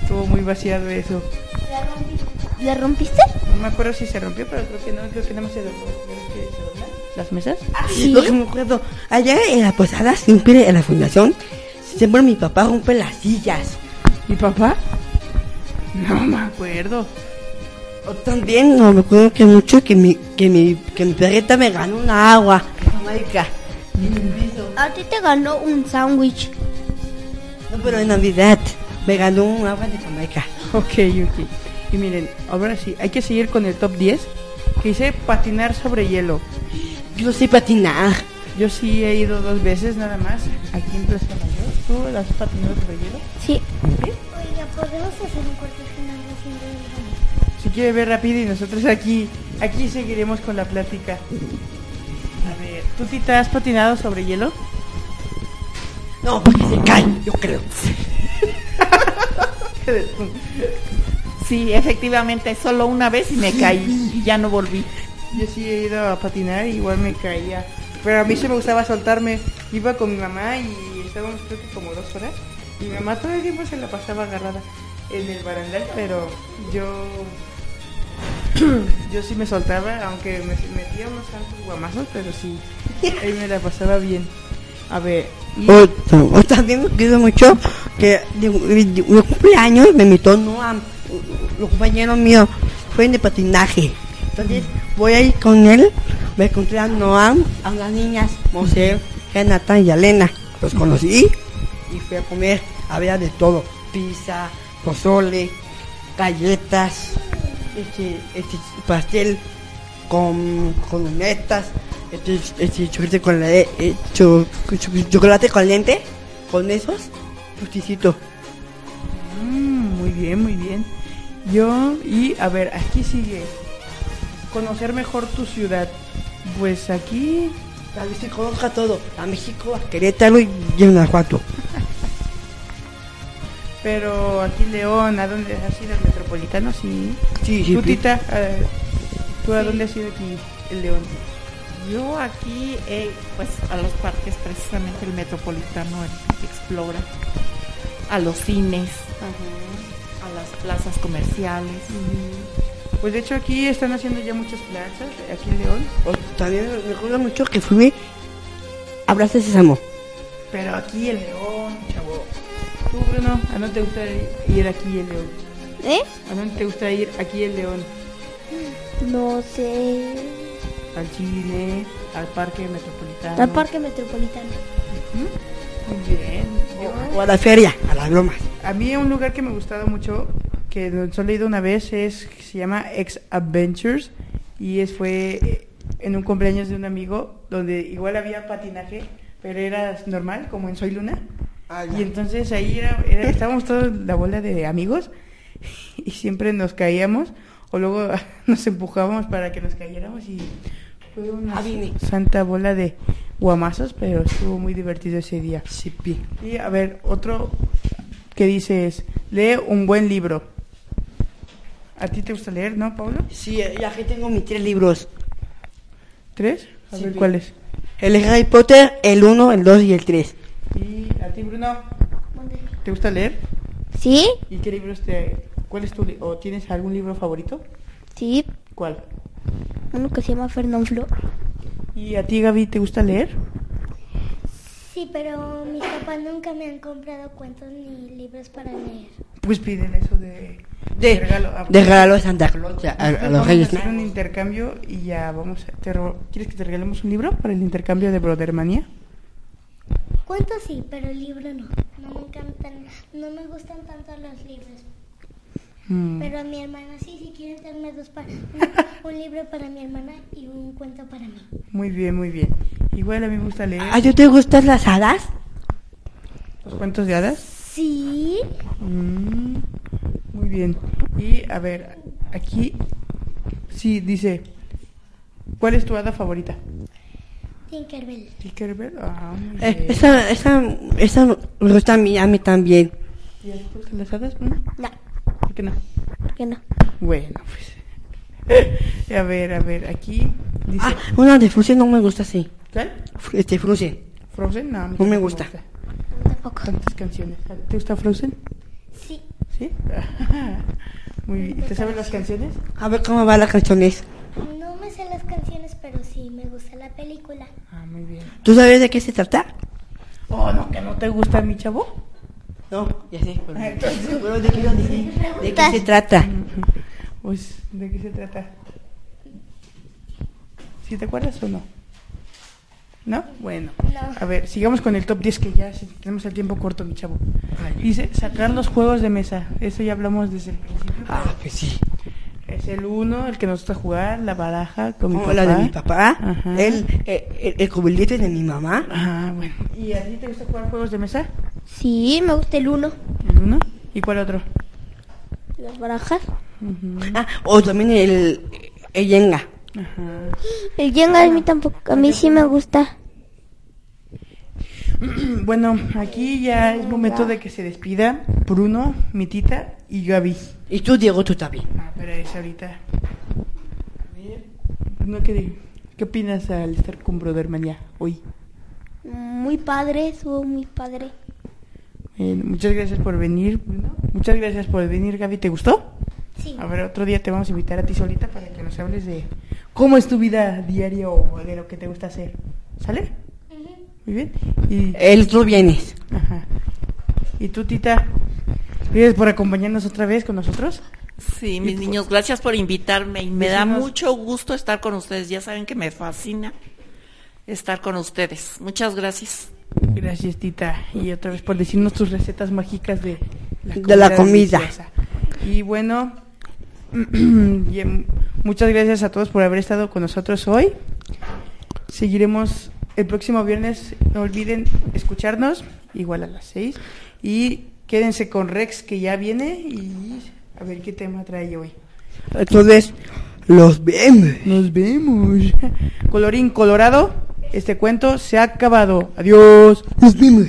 estuvo muy vaciado eso. ¿La rompiste? No me acuerdo si se rompió, pero creo que no, creo que nada más se dobló. ¿Ves que se doblan las mesas? Lo que me acuerdo, allá en la posada, siempre en la fundación, siempre mi papá rompe las sillas. ¿Mi papá? No me acuerdo. O también, no me acuerdo que mucho que mi, que mi, que mi perrita me ganó una agua Jamaica. A ti te ganó un sándwich. No, pero en Navidad me ganó un agua de Jamaica. Ok, ok. Y miren, ahora sí, hay que seguir con el top 10, que dice patinar sobre hielo. Yo no sé patinar. Yo sí he ido dos veces nada más, aquí en Plaza Mayor. ¿Tú las has patinado sobre hielo? Sí. Oiga, ¿podemos hacer un corte final haciendo el Si quiere ver rápido y nosotros aquí, aquí seguiremos con la plática. A ver, ¿tú Tita has patinado sobre hielo? No, porque se cae, yo creo. Sí, efectivamente, solo una vez y me caí y ya no volví. Yo sí he ido a patinar y igual me caía. Pero a mí sí me gustaba soltarme. Iba con mi mamá y estábamos creo que como dos horas. Y mi mamá todo el tiempo se la pasaba agarrada en el barandal, pero yo... yo sí me soltaba, aunque me metía unos santos guamazos, pero sí, ahí me la pasaba bien. A ver, y- O, o también me quiero mucho que de, de- de- mi cumpleaños me invitó Noam, los compañeros míos, fue de patinaje. Entonces voy a ir con él, me encontré a Noam, a unas niñas, Mosé, Jonathan y Elena. Los conocí y fui a comer, había de todo, pizza, pozole, galletas, este, este pastel con, con lunetas, este, este chocolate con la eh, cho- cho- chocolate caliente, con esos, justicito. Mm, muy bien, muy bien. Yo, y a ver, aquí sigue. Conocer mejor tu ciudad. Pues aquí, Tal vez se conozca todo, a México, a Querétaro y a Guanajuato. pero aquí León, ¿a dónde has ido? ¿Al Metropolitano? Sí. Sí, sí, ¿Tú. Tita, a- ¿tú a dónde has ido aquí, el León? Yo aquí, eh, pues a los parques, precisamente el Metropolitano, el Explora, a los cines, a las plazas comerciales. Pues de hecho aquí están haciendo ya muchas plazas, aquí en León. O también me acuerdo mucho que fui a Plaza Sésamo. Pero aquí el León, chavo. Tú, Bruno, ¿a dónde te gusta ir aquí el León? ¿Eh? ¿A dónde te gusta ir aquí el León? No sé. Al cine, al parque metropolitano. Al parque metropolitano. Muy bien. Yo- O a la feria, a las bromas. A mí un lugar que me ha gustado mucho, que solo he ido una vez, es se llama Ex Adventures y es fue eh, en un cumpleaños de un amigo donde igual había patinaje, pero era normal, como en Soy Luna. Y entonces ahí era, era- estábamos todos la bola de amigos y siempre nos caíamos o luego nos empujábamos para que nos cayéramos y fue una Ah, santa bola de guamazos, pero estuvo muy divertido ese día. Y a ver, otro que dice es, lee un buen libro. ¿A ti te gusta leer, no, Pablo? Sí, ya que tengo mis tres libros. ¿Tres? A Sí, ver. ¿cuáles? El Harry Potter, el 1, el 2 y el 3. ¿Y a ti, Bruno? ¿Te gusta leer? ¿Sí? ¿Y qué libros te... ¿Cuál es tu... li- o tienes algún libro favorito? Sí. ¿Cuál? Uno que se llama Fernand Flor. ¿Y a ti, Gaby, te gusta leer? Sí, pero mis papás nunca me han comprado cuentos ni libros para leer. Pues piden eso de... De, regalo. Ah, de regalo de Santa Claus a, a- a los vamos Reyes a hacer un intercambio y ya vamos a... te ¿Quieres que te regalemos un libro para el intercambio de Brothermania? Cuentos sí, pero el libro no. No me encantan, no me gustan tanto los libros. Mm. Pero a mi hermana sí, si quieren darme dos para un, un libro para mi hermana y un cuento para mí. Muy bien, muy bien. Igual a mí me gusta leer ¿A ti te gustan las hadas? los cuentos de hadas. Sí. Mm, muy bien. Y a ver, aquí sí dice, ¿cuál es tu hada favorita? Tinkerbell. Tinkerbell. Ah, muy Eh, bien. esa, esa, esa me gusta a mí, a mí también. ¿Y a ti las hadas, Bruno? No, ¿Por qué no? ¿por qué no? Bueno, pues. A ver, a ver, aquí dice. Ah, una de Frozen no me gusta así. ¿Cuál? Este, Frozen. ¿Frozen? No, No me gusta. Tampoco. Tantas canciones. ¿Te gusta Frozen? Sí. ¿Sí? Muy bien. ¿Y ¿Te sabes las canciones? A ver cómo va las canciones. No me sé las canciones, pero sí me gusta la película. Ah, muy bien. ¿Tú sabes de qué se trata? Oh, no, que no te gusta mi chavo. No, ya sé. Pero, pero ¿de, qué, de, de qué se trata? Pues, ¿de qué se trata? ¿Sí te acuerdas o no? ¿No? Bueno. No. A ver, sigamos con el top 10 que ya tenemos el tiempo corto, mi chavo. Dice, sacar los juegos de mesa. Eso ya hablamos desde el principio. Ah, pues sí. Es el uno, el que nos gusta jugar, la baraja con mi Como papá. la de mi papá, Ajá. el, el, el, el cubilete de mi mamá. Ah, bueno. ¿Y a ti te gusta jugar juegos de mesa? Sí, me gusta el uno. ¿El uno? ¿Y cuál otro? Las barajas. Ah, o también el, el Jenga. Ajá. El Jenga a mí tampoco, a mí sí me gusta. Bueno, aquí ya es momento de que se despida Bruno, mi tita y Gaby. Y tú, Diego, tú también. Ah, pero es ahorita. A ver, Bruno, ¿qué, ¿qué opinas al estar con Brotherman ya hoy? Muy padre, estuvo muy padre. Eh, muchas gracias por venir, Bruno. Muchas gracias por venir, Gaby. ¿Te gustó? Sí. A ver, otro día te vamos a invitar a ti solita para que nos hables de cómo es tu vida diaria o de lo que te gusta hacer. ¿Sale? Muy bien. Y, El tú vienes. ajá. ¿Y tú, tita? ¿Gracias por acompañarnos otra vez con nosotros? Sí, mis niños, gracias por invitarme y me da mucho gusto estar con ustedes. Ya saben que me fascina estar con ustedes. Muchas gracias. Gracias, tita. Y otra vez por decirnos tus recetas mágicas de la De la comida. Y bueno, y, em, muchas gracias a todos por haber estado con nosotros hoy. Seguiremos el próximo viernes. No olviden escucharnos, igual a las 6. Y quédense con Rex, que ya viene. Y a ver qué tema trae hoy. Entonces, los vemos. Nos vemos. Colorín colorado, este cuento se ha acabado. Adiós. Los vemos.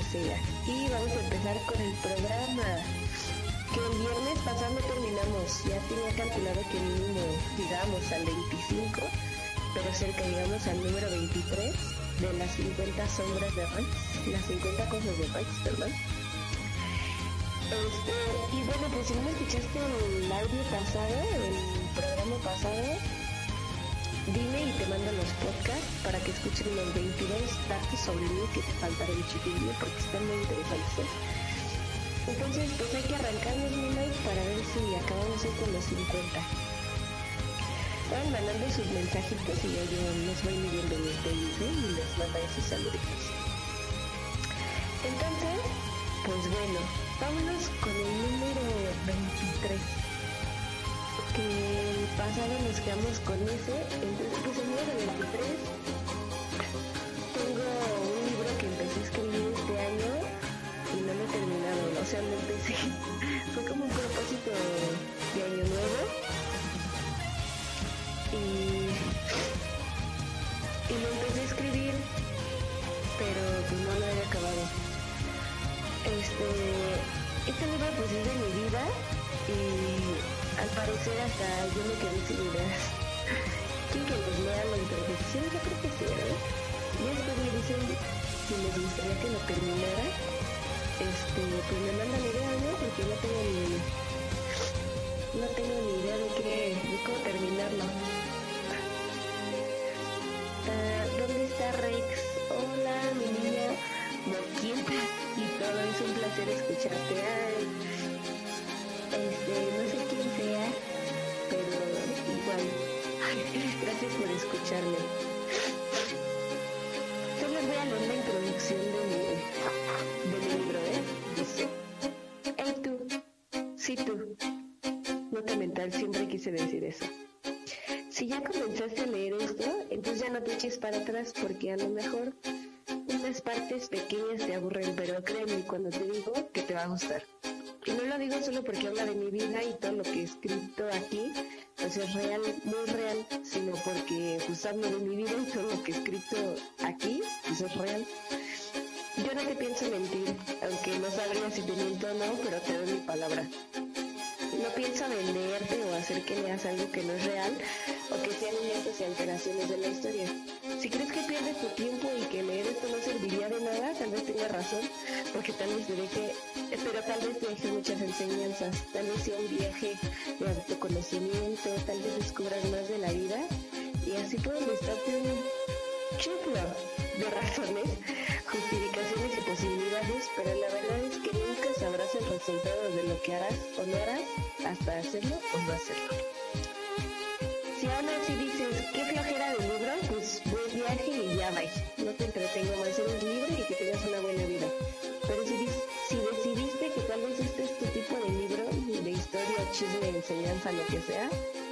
Ella. Y vamos a empezar con el programa. Que el viernes pasado terminamos. Ya tenía calculado que mínimo llegamos al 25, pero cerca llegamos al número 23 de las 50 sombras de Rex, las 50 cosas de Rex, perdón. Este, y bueno, pues si no me escuchaste el audio pasado, el programa pasado, dime y te mando los podcasts para que escuchen los 22 datos sobre mí que te faltaron chiquillo porque están muy interesantes. ¿eh? Entonces, pues hay que arrancarnos mi like para ver si acabamos hoy con los 50. Van mandando sus mensajitos y yo los voy leyendo babies ¿eh? y les mandaré sus saluditos. Entonces, pues bueno, vámonos con el número 23. Que el pasado nos quedamos con ese. Entonces, pues el número 23. Tengo un libro que empecé a escribir este año y no lo he terminado. O sea, lo empecé. Fue como un propósito de año nuevo. Y, y lo empecé a escribir, pero pues no lo había acabado. Este, este libro pues es de mi vida y al parecer hasta yo me quedé sin ideas. ¿Quieren que les lea la introducción? Yo que sí, ¿verdad? Y después me dicen si les gustaría que lo terminara. Este, pues me mandan idea, ¿no? Porque no tengo ni, no tengo ni idea de qué, de cómo terminarlo. Ah, ¿Dónde está Rex? Hola, mi niña moquienta y todo. Es un placer escucharte. Este, no sé quién sea, pero igual. Gracias por escucharme. Solo voy a leer la introducción de mi, de mi libro, ¿eh? Dice, hey tú, sí tú. Nota mental, siempre quise decir eso. Si ya comenzaste a leer esto, entonces ya no te eches para atrás porque a lo mejor unas partes pequeñas te aburren, pero créeme cuando te digo que te va a gustar. Y no lo digo solo porque habla de mi vida y todo lo que he escrito aquí, pues es real, muy real, sino porque pues de mi vida y todo lo que he escrito aquí, pues es real. Yo no te pienso mentir, aunque no sabría si te miento o no, pero te doy mi palabra. No pienso venderte o hacer que leas algo que no es real o que sean inventos y alteraciones de la historia. Si crees que pierdes tu tiempo y que leer esto no serviría de nada, tal vez tengas razón, porque tal vez te deje, pero tal vez te deje muchas enseñanzas, tal vez sea un viaje de autoconocimiento, tal vez descubras más de la vida y así puedo listarte un de razones, justificaciones y posibilidades, pero la verdad sabrás el resultado de lo que harás o no harás hasta hacerlo o no hacerlo. Si aún así dices, qué flojera de libro, pues buen viaje y ya vais. No te entretengo más, eres libre y que tengas una buena vida. Pero si, si decidiste que tal vez este es tu tipo de libro, de historia, chisme, enseñanza, lo que sea,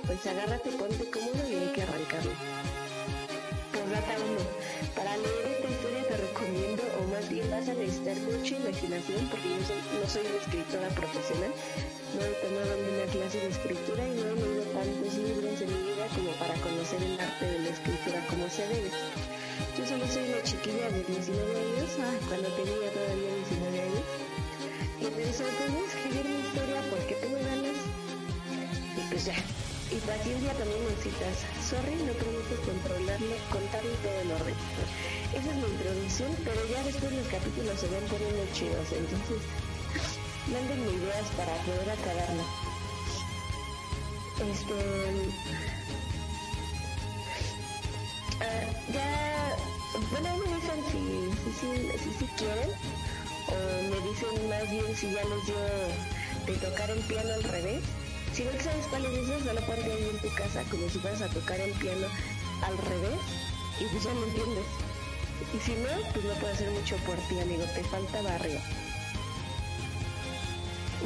pues agárrate, ponte cómodo y hay que arrancarlo. Postdata 1. Para leer o más bien vas a necesitar mucha imaginación, porque yo no soy una escritora profesional, no he tomado ninguna clase de escritura y no he leído tantos libros en mi vida como para conocer el arte de la escritura como se debe. Yo solo soy una chiquilla de 19 años, ah, cuando tenía todavía 19 años, y me sorprendió escribir mi historia porque tengo ganas y pues ya. Y paciencia también necesitas. Sorry, no prometo controlarlo, contarlo todo en orden. Esa es mi introducción, pero ya después los capítulos se van poniendo chidos, entonces mándenme ideas para poder acabarlo. Este. ah, ya. Bueno, me dicen si, si, si, si, si quieren, o me dicen más bien si ya les dio de tocar el piano al revés. Si no sabes cuál es eso, solo ponte ahí en tu casa como si fueras a tocar el piano al revés y pues ya lo entiendes. Y si no, pues no puedo hacer mucho por ti, amigo, te falta barrio.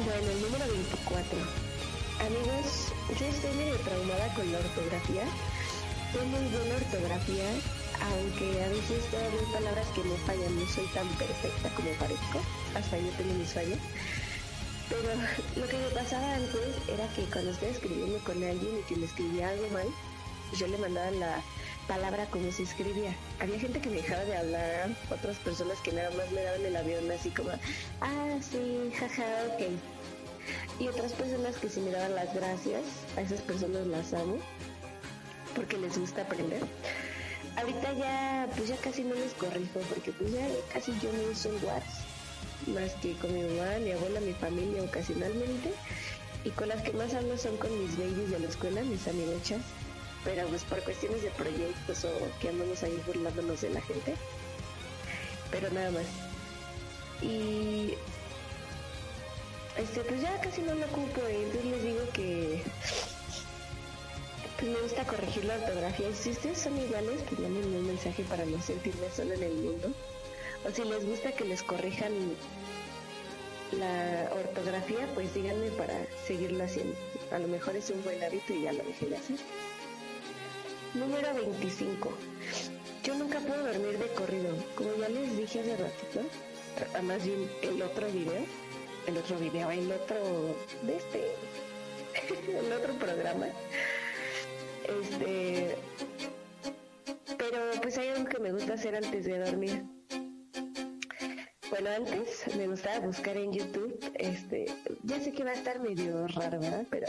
Bueno, el número 24. Amigos, yo estoy medio traumada con la ortografía. Tengo muy buena ortografía, aunque a veces todavía hay palabras que me fallan. No soy tan perfecta como parezco. Hasta yo tengo mis fallas. Pero lo que me pasaba antes era que cuando estaba escribiendo con alguien y que le escribía algo mal, yo le mandaba la palabra como se escribía. Había gente que me dejaba de hablar, otras personas que nada más me daban el avión así como, ah, sí, jaja, ok. Y otras personas que sí me daban las gracias, a esas personas las amo, porque les gusta aprender. Ahorita ya, pues ya casi no les corrijo, porque pues ya casi yo no uso el WhatsApp más que con mi mamá, mi abuela, mi familia ocasionalmente. Y con las que más hablo son con mis babies de la escuela, mis amigochas. Pero pues por cuestiones de proyectos o que andamos ahí burlándonos de la gente. Pero nada más. Y este pues ya casi no lo ocupo, y entonces les digo que pues me gusta corregir la ortografía. Y si ustedes son iguales, pues mándenme un mensaje para no sentirme sola en el mundo. O si les gusta que les corrijan la ortografía, pues díganme para seguirlo haciendo. A lo mejor es un buen hábito y ya lo dejé de hacer. Número 25. Yo nunca puedo dormir de corrido. Como ya les dije hace ratito, a más bien el otro video, el otro video, el otro de este, el otro programa. Este, pero pues hay algo que me gusta hacer antes de dormir. Bueno, antes me gustaba buscar en YouTube, este, ya sé que va a estar medio raro, ¿verdad? Pero,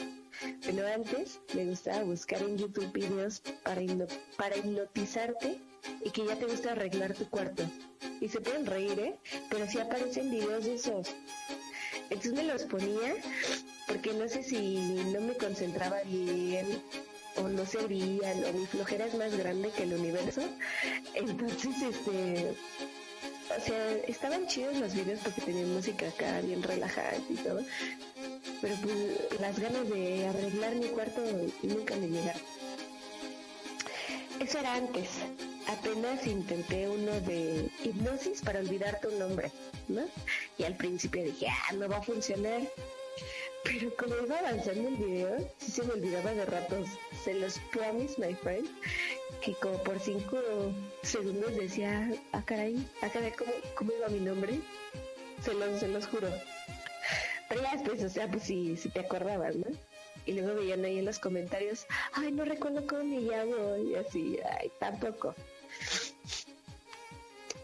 pero antes me gustaba buscar en YouTube videos para, para hipnotizarte y que ya te gusta arreglar tu cuarto. Y se pueden reír, ¿eh? Pero sí aparecen videos de esos. Entonces me los ponía porque no sé si no me concentraba bien o no servían o mi flojera es más grande que el universo. Entonces, este, o sea, estaban chidos los videos porque tenían música acá bien relajante y todo. Pero pues las ganas de arreglar mi cuarto nunca me llegaron. Eso era antes. Apenas intenté uno de hipnosis para olvidar tu nombre, ¿no? Y al principio dije, ah, no va a funcionar. Pero como iba avanzando el video, sí se me olvidaba de ratos. Se los promise, my friend, que como por cinco segundos decía, ah, caray, ah, caray, ¿cómo, cómo iba mi nombre? Se los, se los juro. Pero ya después, o sea, pues sí, sí te acordabas, ¿no? Y luego veían ahí en los comentarios, ay, no recuerdo cómo me llamo, y así, ay, tampoco.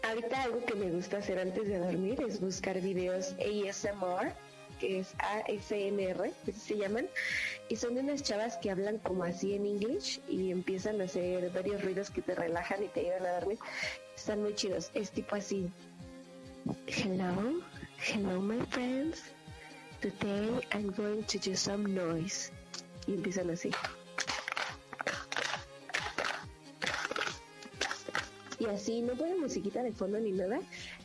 Ahorita algo que me gusta hacer antes de dormir es buscar videos ASMR, que es ASMR, que se llaman, y son de unas chavas que hablan como así en English y empiezan a hacer varios ruidos que te relajan y te ayudan a dormir. Están muy chidos. Es tipo así. Hello, hello my friends. Today I'm going to do some noise. Y empiezan así. Y así, no ponen musiquita de fondo ni nada.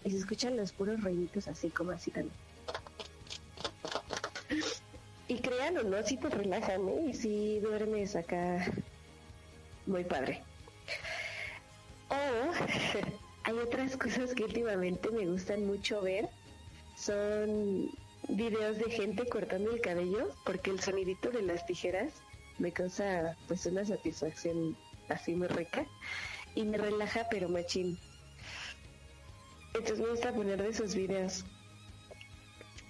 Y se escuchan los puros ruiditos así como así también. Y crean o no, sí te relajan, ¿eh? Y sí duermes acá muy padre. O hay otras cosas que últimamente me gustan mucho ver. Son videos de gente cortando el cabello porque el sonidito de las tijeras me causa pues una satisfacción así muy rica y me relaja pero machín. Entonces me gusta poner de esos videos.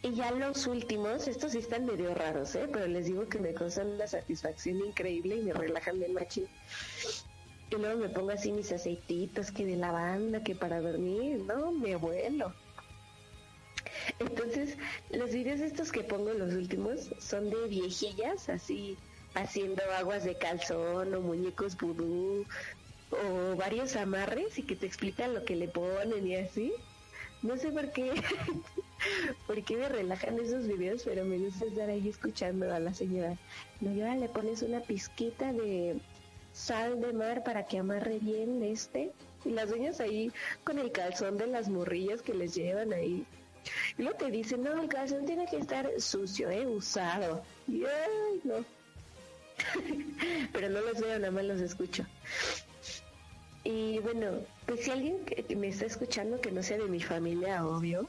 Y ya los últimos, estos sí están medio raros, ¿eh? Pero les digo que me causan una satisfacción increíble y me relajan bien machín. Y luego me pongo así mis aceititos, que de lavanda, que para dormir, no, me vuelo. Entonces, los videos estos que pongo los últimos son de viejillas, así haciendo aguas de calzón o muñecos vudú o varios amarres y que te explican lo que le ponen y así. No sé por qué, por qué me relajan esos videos, pero me gusta estar ahí escuchando a la señora. No, y ahora le pones una pizquita de sal de mar para que amarre bien este. Y las dueñas ahí con el calzón de las morrillas que les llevan ahí. Y luego te dicen, no, el calzón tiene que estar sucio, eh, usado. Y ay, no. Pero no los veo, nada más los escucho. Y bueno, pues si alguien que me está escuchando que no sea de mi familia, obvio,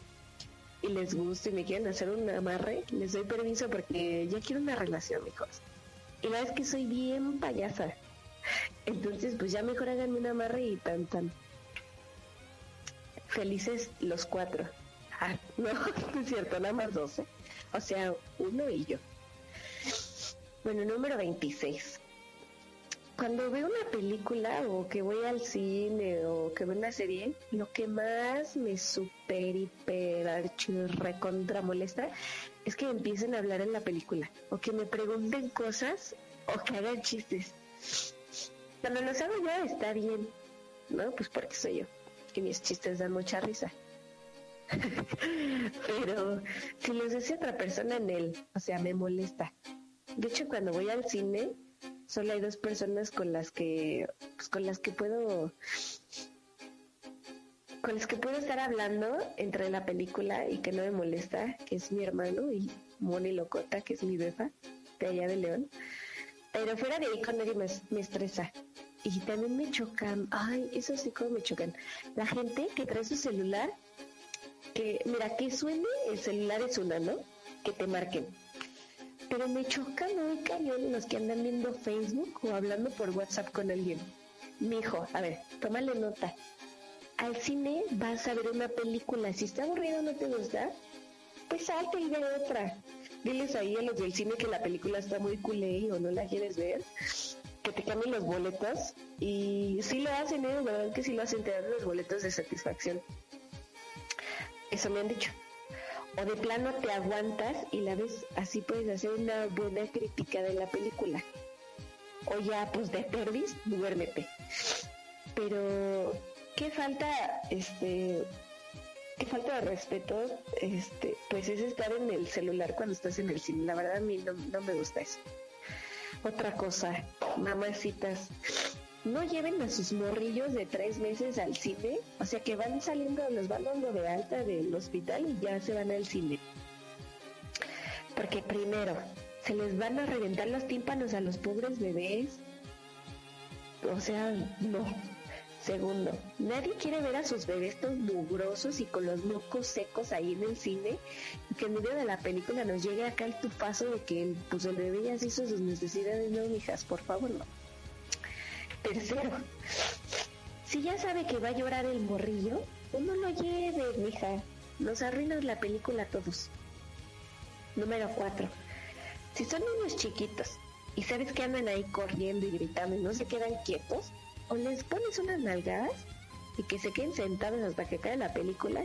y les gusta y me quieren hacer un amarre, les doy permiso porque ya quiero una relación, mijos. Y la verdad que soy bien payasa. Entonces, pues ya mejor háganme un amarre y tan tan. Felices los cuatro. Ah, no, no es cierto, nada más doce. O sea, uno y yo. Bueno, número 26. Cuando veo una película o que voy al cine o que veo una serie, lo que más me super, hiper, recontra molesta es que empiecen a hablar en la película o que me pregunten cosas o que hagan chistes. Cuando los hago yo está bien, ¿no? Pues porque soy yo, que mis chistes dan mucha risa. Pero si los hace otra persona en él, o sea, me molesta. De hecho, cuando voy al cine, solo hay dos personas con las que, pues, con las que puedo, con las que puedo estar hablando entre la película y que no me molesta, que es mi hermano y Moni Locota, que es mi befa de allá de León. Pero fuera de ahí con nadie más me estresa. Y también me chocan, ay, eso sí como me chocan. La gente que trae su celular, que, mira, que suene el celular es una, ¿no? Que te marquen. Pero me chocan muy cañón los que andan viendo Facebook o hablando por WhatsApp con alguien. Mi hijo, a ver, tómale nota. Al cine vas a ver una película. Si está aburrido no te gusta, pues salte y ve otra. Diles ahí a los del cine que la película está muy culé o no la quieres ver que te cambien los boletos y sí lo hacen, ¿eh? verdad que sí lo hacen, te dan los boletos de satisfacción. Eso me han dicho. O de plano te aguantas y la ves, así puedes hacer una buena crítica de la película. O ya, pues de perdis, duérmete. Pero, ¿qué falta, este, qué falta de respeto, este, pues es estar en el celular cuando estás en el cine. La verdad a mí no, no me gusta eso. Otra cosa, mamacitas, no lleven a sus morrillos de tres meses al cine, o sea que van saliendo, los van dando de alta del hospital y ya se van al cine. Porque primero, se les van a reventar los tímpanos a los pobres bebés. O sea, no. Segundo, nadie quiere ver a sus bebés todos mugrosos y con los mocos secos ahí en el cine y que en medio de la película nos llegue acá el tufazo de que pues el bebé ya se hizo sus necesidades, no, mijas, por favor, no. Tercero, si ya sabe que va a llorar el morrillo, pues no lo lleve, mija. Nos arruinas la película a todos. Número cuatro, si son niños chiquitos y sabes que andan ahí corriendo y gritando y no se quedan quietos, o les pones unas nalgadas y que se queden sentados hasta que acabe la película,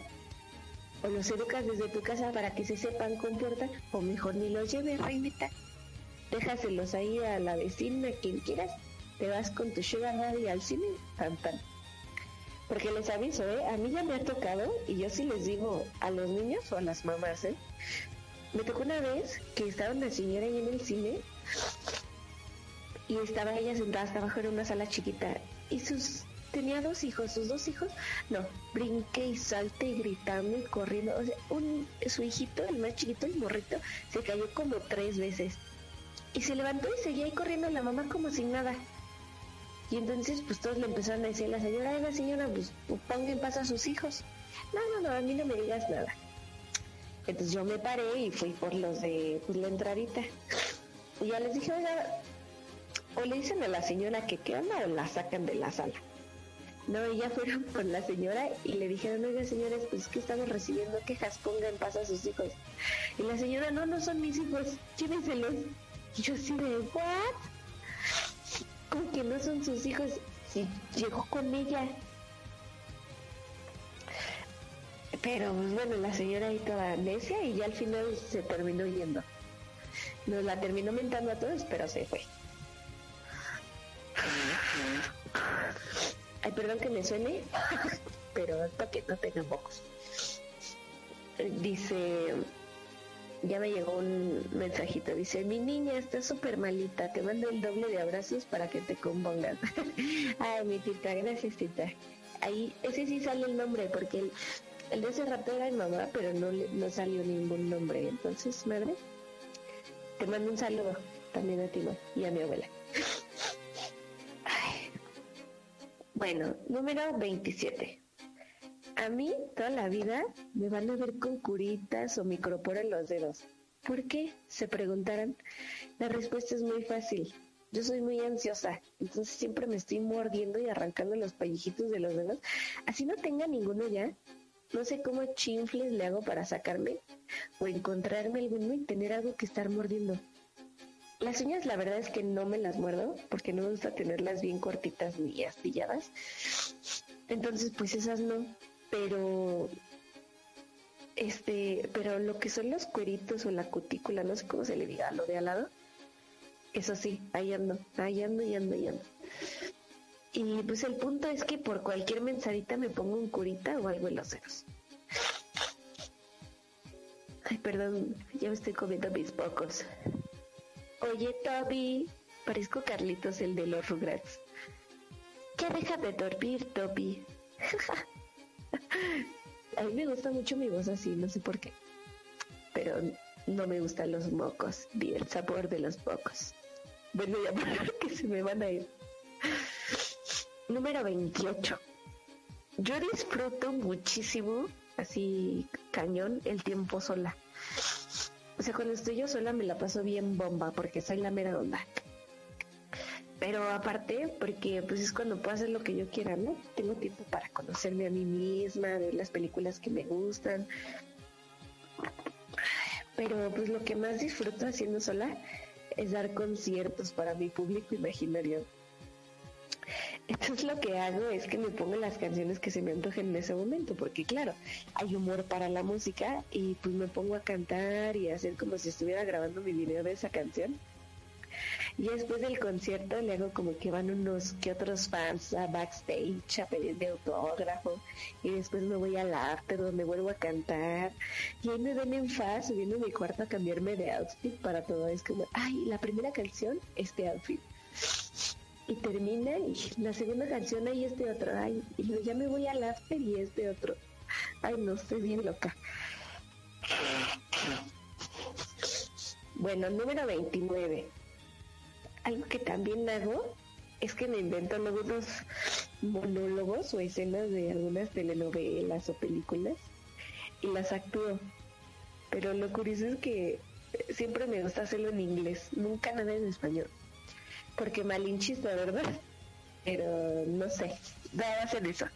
o los educas desde tu casa para que se sepan comportar, o mejor ni los lleves, reinita. Déjaselos ahí a la vecina, quien quieras, te vas con tu sugar daddy al cine, tan tan. Porque les aviso, ¿eh? a mí ya me ha tocado, y yo sí les digo a los niños o a las mamás, ¿eh? me tocó una vez que estaba una señora ahí en el cine y estaba ella sentada hasta abajo en una sala chiquita y sus tenía dos hijos, sus dos hijos, no, brinque y salte y gritando y corriendo, o sea, un, su hijito, el más chiquito, el morrito, se cayó como tres veces y se levantó y seguía ahí corriendo la mamá como sin nada. Y entonces pues todos le empezaron a decir a la señora, ay la señora, pues ponga en paz a sus hijos. No, no, no, a mí no me digas nada. Entonces yo me paré y fui por los de pues, la entradita. Y ya les dije, oiga, o le dicen a la señora que qué o la sacan de la sala. No, y ya fueron con la señora y le dijeron, oiga señores, pues que estamos recibiendo quejas, ponga en paz a sus hijos. Y la señora, no, no son mis hijos, llévenselos. Y yo así de, ¿what? ¿Cómo que no son sus hijos? Si llegó con ella. Pero pues, bueno, la señora ahí toda necia y ya al final se terminó yendo. Nos la terminó mentando a todos, pero se fue. Ay, perdón que me suene, pero para que no tengan pocos. Dice, ya me llegó un mensajito, dice, mi niña está súper malita, te mando el doble de abrazos para que te compongas. Ay, mi tita, gracias tita. Ahí, ese sí sale el nombre, porque el, el de ese rato era mi mamá, pero no, no salió ningún nombre. Entonces, madre, te mando un saludo también a ti, y a mi abuela. Bueno, número 27. A mí toda la vida me van a ver con curitas o microporo en los dedos. ¿Por qué? Se preguntarán. La respuesta es muy fácil. Yo soy muy ansiosa, entonces siempre me estoy mordiendo y arrancando los pellejitos de los dedos. Así no tenga ninguno ya. No sé cómo chinfles le hago para sacarme o encontrarme alguno y tener algo que estar mordiendo. Las uñas la verdad es que no me las muerdo porque no me gusta tenerlas bien cortitas ni astilladas. Entonces pues esas no. Pero este, pero lo que son los cueritos o la cutícula, no sé cómo se le diga, lo de al lado, eso sí, ahí ando, ahí ando y ando y ando. Y pues el punto es que por cualquier mensadita me pongo un curita o algo en los dedos. Ay, perdón, ya me estoy comiendo mis pocos. Oye, Toby, parezco Carlitos, el de los Rugrats. Ya deja de dormir, Toby. A mí me gusta mucho mi voz así, no sé por qué. Pero no me gustan los mocos, ni el sabor de los mocos. Bueno, ya que se me van a ir. Número 28. Yo disfruto muchísimo, así cañón, el tiempo sola. O sea, cuando estoy yo sola me la paso bien bomba porque soy la mera onda. Pero aparte, porque pues es cuando puedo hacer lo que yo quiera, ¿no? Tengo tiempo para conocerme a mí misma, ver las películas que me gustan. Pero pues lo que más disfruto haciendo sola es dar conciertos para mi público imaginario. Entonces lo que hago es que me pongo las canciones que se me antojen en ese momento, porque claro, hay humor para la música y pues me pongo a cantar y hacer como si estuviera grabando mi video de esa canción. Y después del concierto le hago como que van unos que otros fans a backstage a pedir autógrafo y después me voy al after donde vuelvo a cantar y ahí me ven en faz subiendo a mi cuarto a cambiarme de outfit para todo. Es como, ay, la primera canción, este outfit y termina y la segunda canción ahí este otro, ay, y luego ya me voy al after y este otro. Ay, no, estoy bien loca. Bueno, número 29. Algo que también hago es que me invento luego unos monólogos o escenas de algunas telenovelas o películas y las actúo. Pero lo curioso es que siempre me gusta hacerlo en inglés, nunca nada en español porque malinchista, ¿verdad? Pero no sé, va a hacer eso.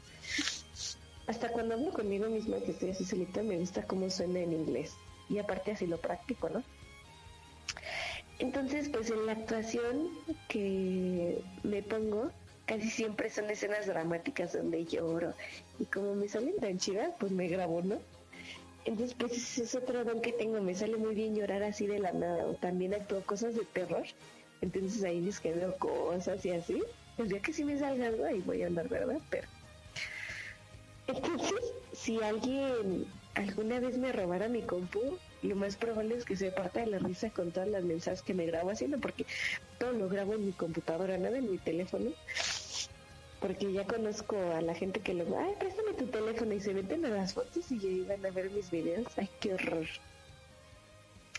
Hasta cuando hablo conmigo misma que estoy así solita, me gusta cómo suena en inglés. Y aparte así lo practico, ¿no? Entonces, pues en la actuación que me pongo, casi siempre son escenas dramáticas donde lloro. Y como me salen tan chidas, pues me grabo, ¿no? Entonces, pues ese es otro don que tengo. Me sale muy bien llorar así de la nada. También actúo cosas de terror entonces ahí les quedo cosas y así. El día que sí me salga algo, ahí voy a andar, ¿verdad? Pero. Entonces, si alguien alguna vez me robara mi compu, lo más probable es que se parta de la risa con todas las mensajes que me grabo haciendo, porque todo lo grabo en mi computadora, nada en mi teléfono. Porque ya conozco a la gente que lo ay, préstame tu teléfono y se meten a las fotos y ya iban a ver mis videos. Ay, qué horror.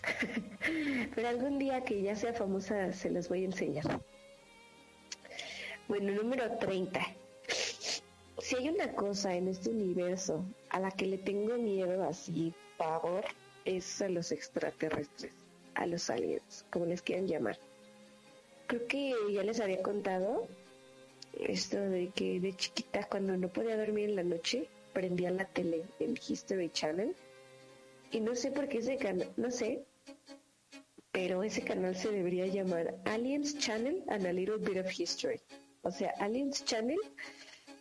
Pero algún día que ya sea famosa se los voy a enseñar. Bueno, número 30. Si hay una cosa en este universo a la que le tengo miedo así, pavor, es a los extraterrestres, a los aliens, como les quieran llamar. Creo que ya les había contado esto de que de chiquita cuando no podía dormir en la noche prendía la tele en History Channel y no sé por qué ese canal, no sé, pero ese canal se debería llamar Aliens Channel and a Little Bit of History. O sea, Aliens Channel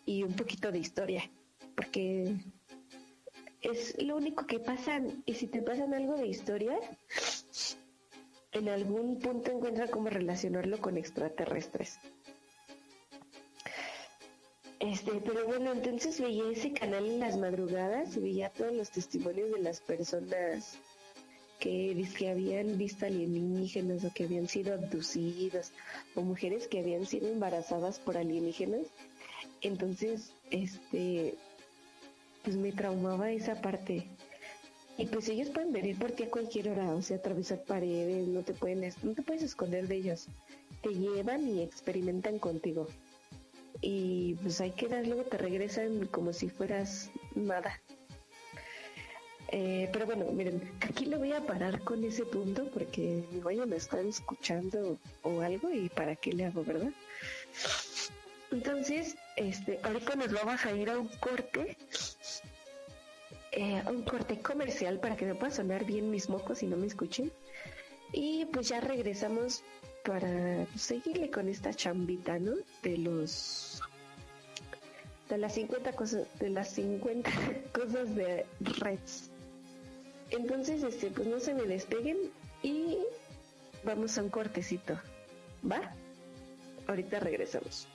y un poquito de historia, porque es lo único que pasan. Y si te pasan algo de historia, en algún punto encuentra cómo relacionarlo con extraterrestres. Este, pero bueno, entonces veía ese canal en las madrugadas y veía todos los testimonios de las personas que, que habían visto alienígenas o que habían sido abducidos o mujeres que habían sido embarazadas por alienígenas. Entonces, este, pues me traumaba esa parte. Y pues ellos pueden venir por ti a cualquier hora, o sea, atravesar paredes, no te pueden, no te puedes esconder de ellos. Te llevan y experimentan contigo. Y pues hay que dar, luego te regresan como si fueras nada. Eh, pero bueno, miren, aquí lo voy a parar con ese punto porque a me están escuchando o algo y para qué le hago, ¿verdad? Entonces, este, ahorita nos vamos a ir a un corte, eh, un corte comercial para que me pueda sonar bien mis mocos y no me escuchen. Y pues ya regresamos para seguirle con esta chambita, ¿no? De los de las 50 cosas de las 50 cosas de Reds. Entonces, este, pues no se me despeguen y vamos a un cortecito. ¿Va? Ahorita regresamos.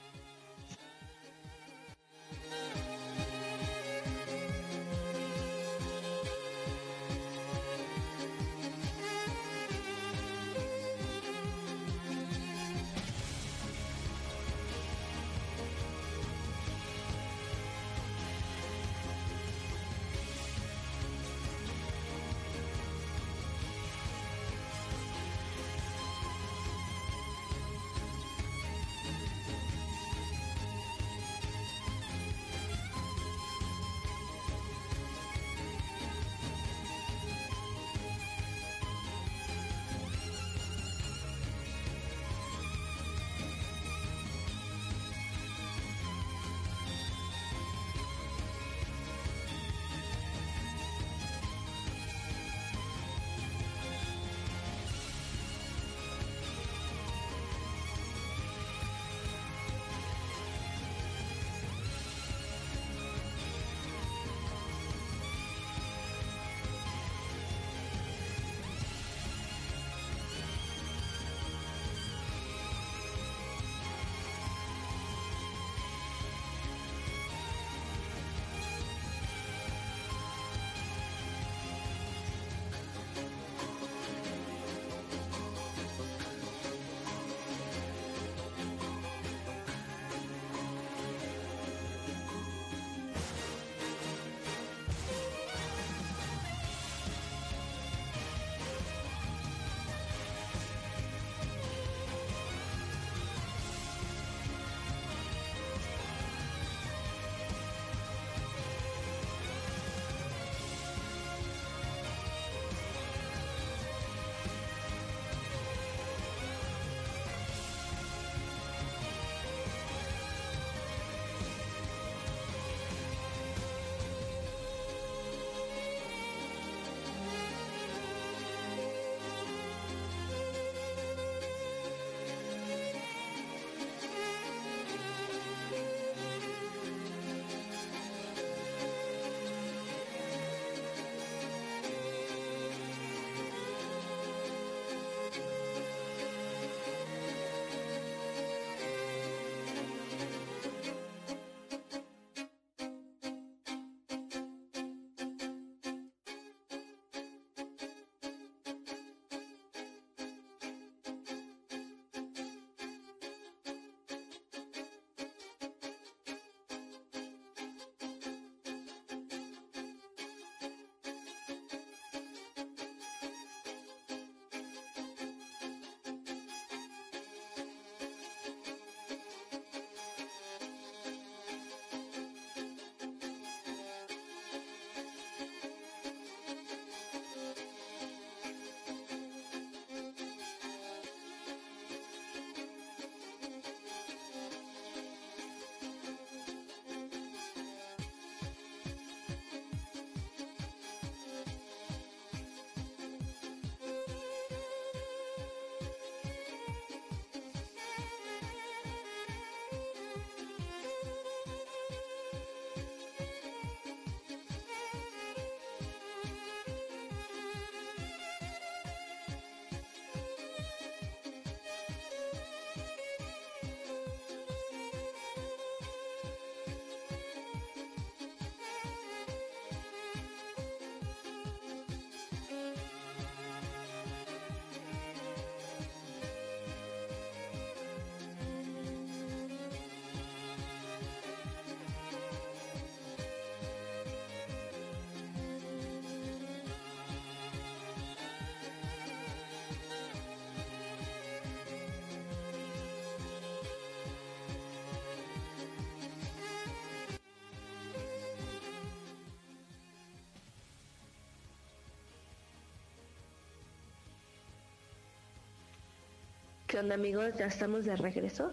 ¿Qué onda amigos? Ya estamos de regreso.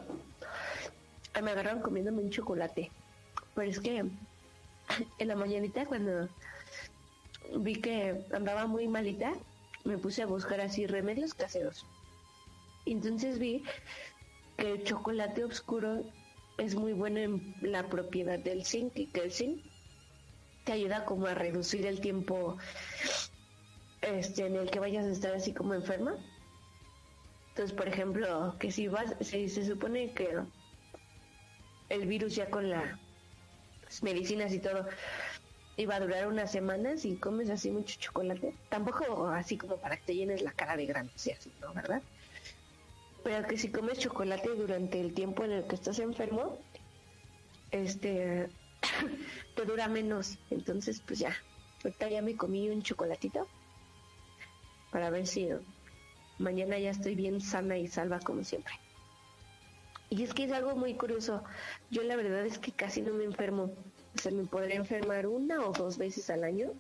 Ah, Me agarraron comiéndome un chocolate. Pero es que en la mañanita cuando vi que andaba muy malita, me puse a buscar así remedios caseros. Entonces vi que el chocolate oscuro es muy bueno en la propiedad del zinc y que el zinc te ayuda como a reducir el tiempo este en el que vayas a estar así como enferma. Por ejemplo, que si vas, si se supone que el virus ya con las medicinas y todo iba a durar unas semanas y comes así mucho chocolate, tampoco así como para que te llenes la cara de así, ¿no? ¿Verdad? Pero que si comes chocolate durante el tiempo en el que estás enfermo, este, te dura menos. Entonces, pues ya, ahorita ya me comí un chocolatito para ver si mañana ya estoy bien sana y salva como siempre. Y es que es algo muy curioso. Yo la verdad es que casi no me enfermo. O sea, me podría enfermar una o dos veces al año.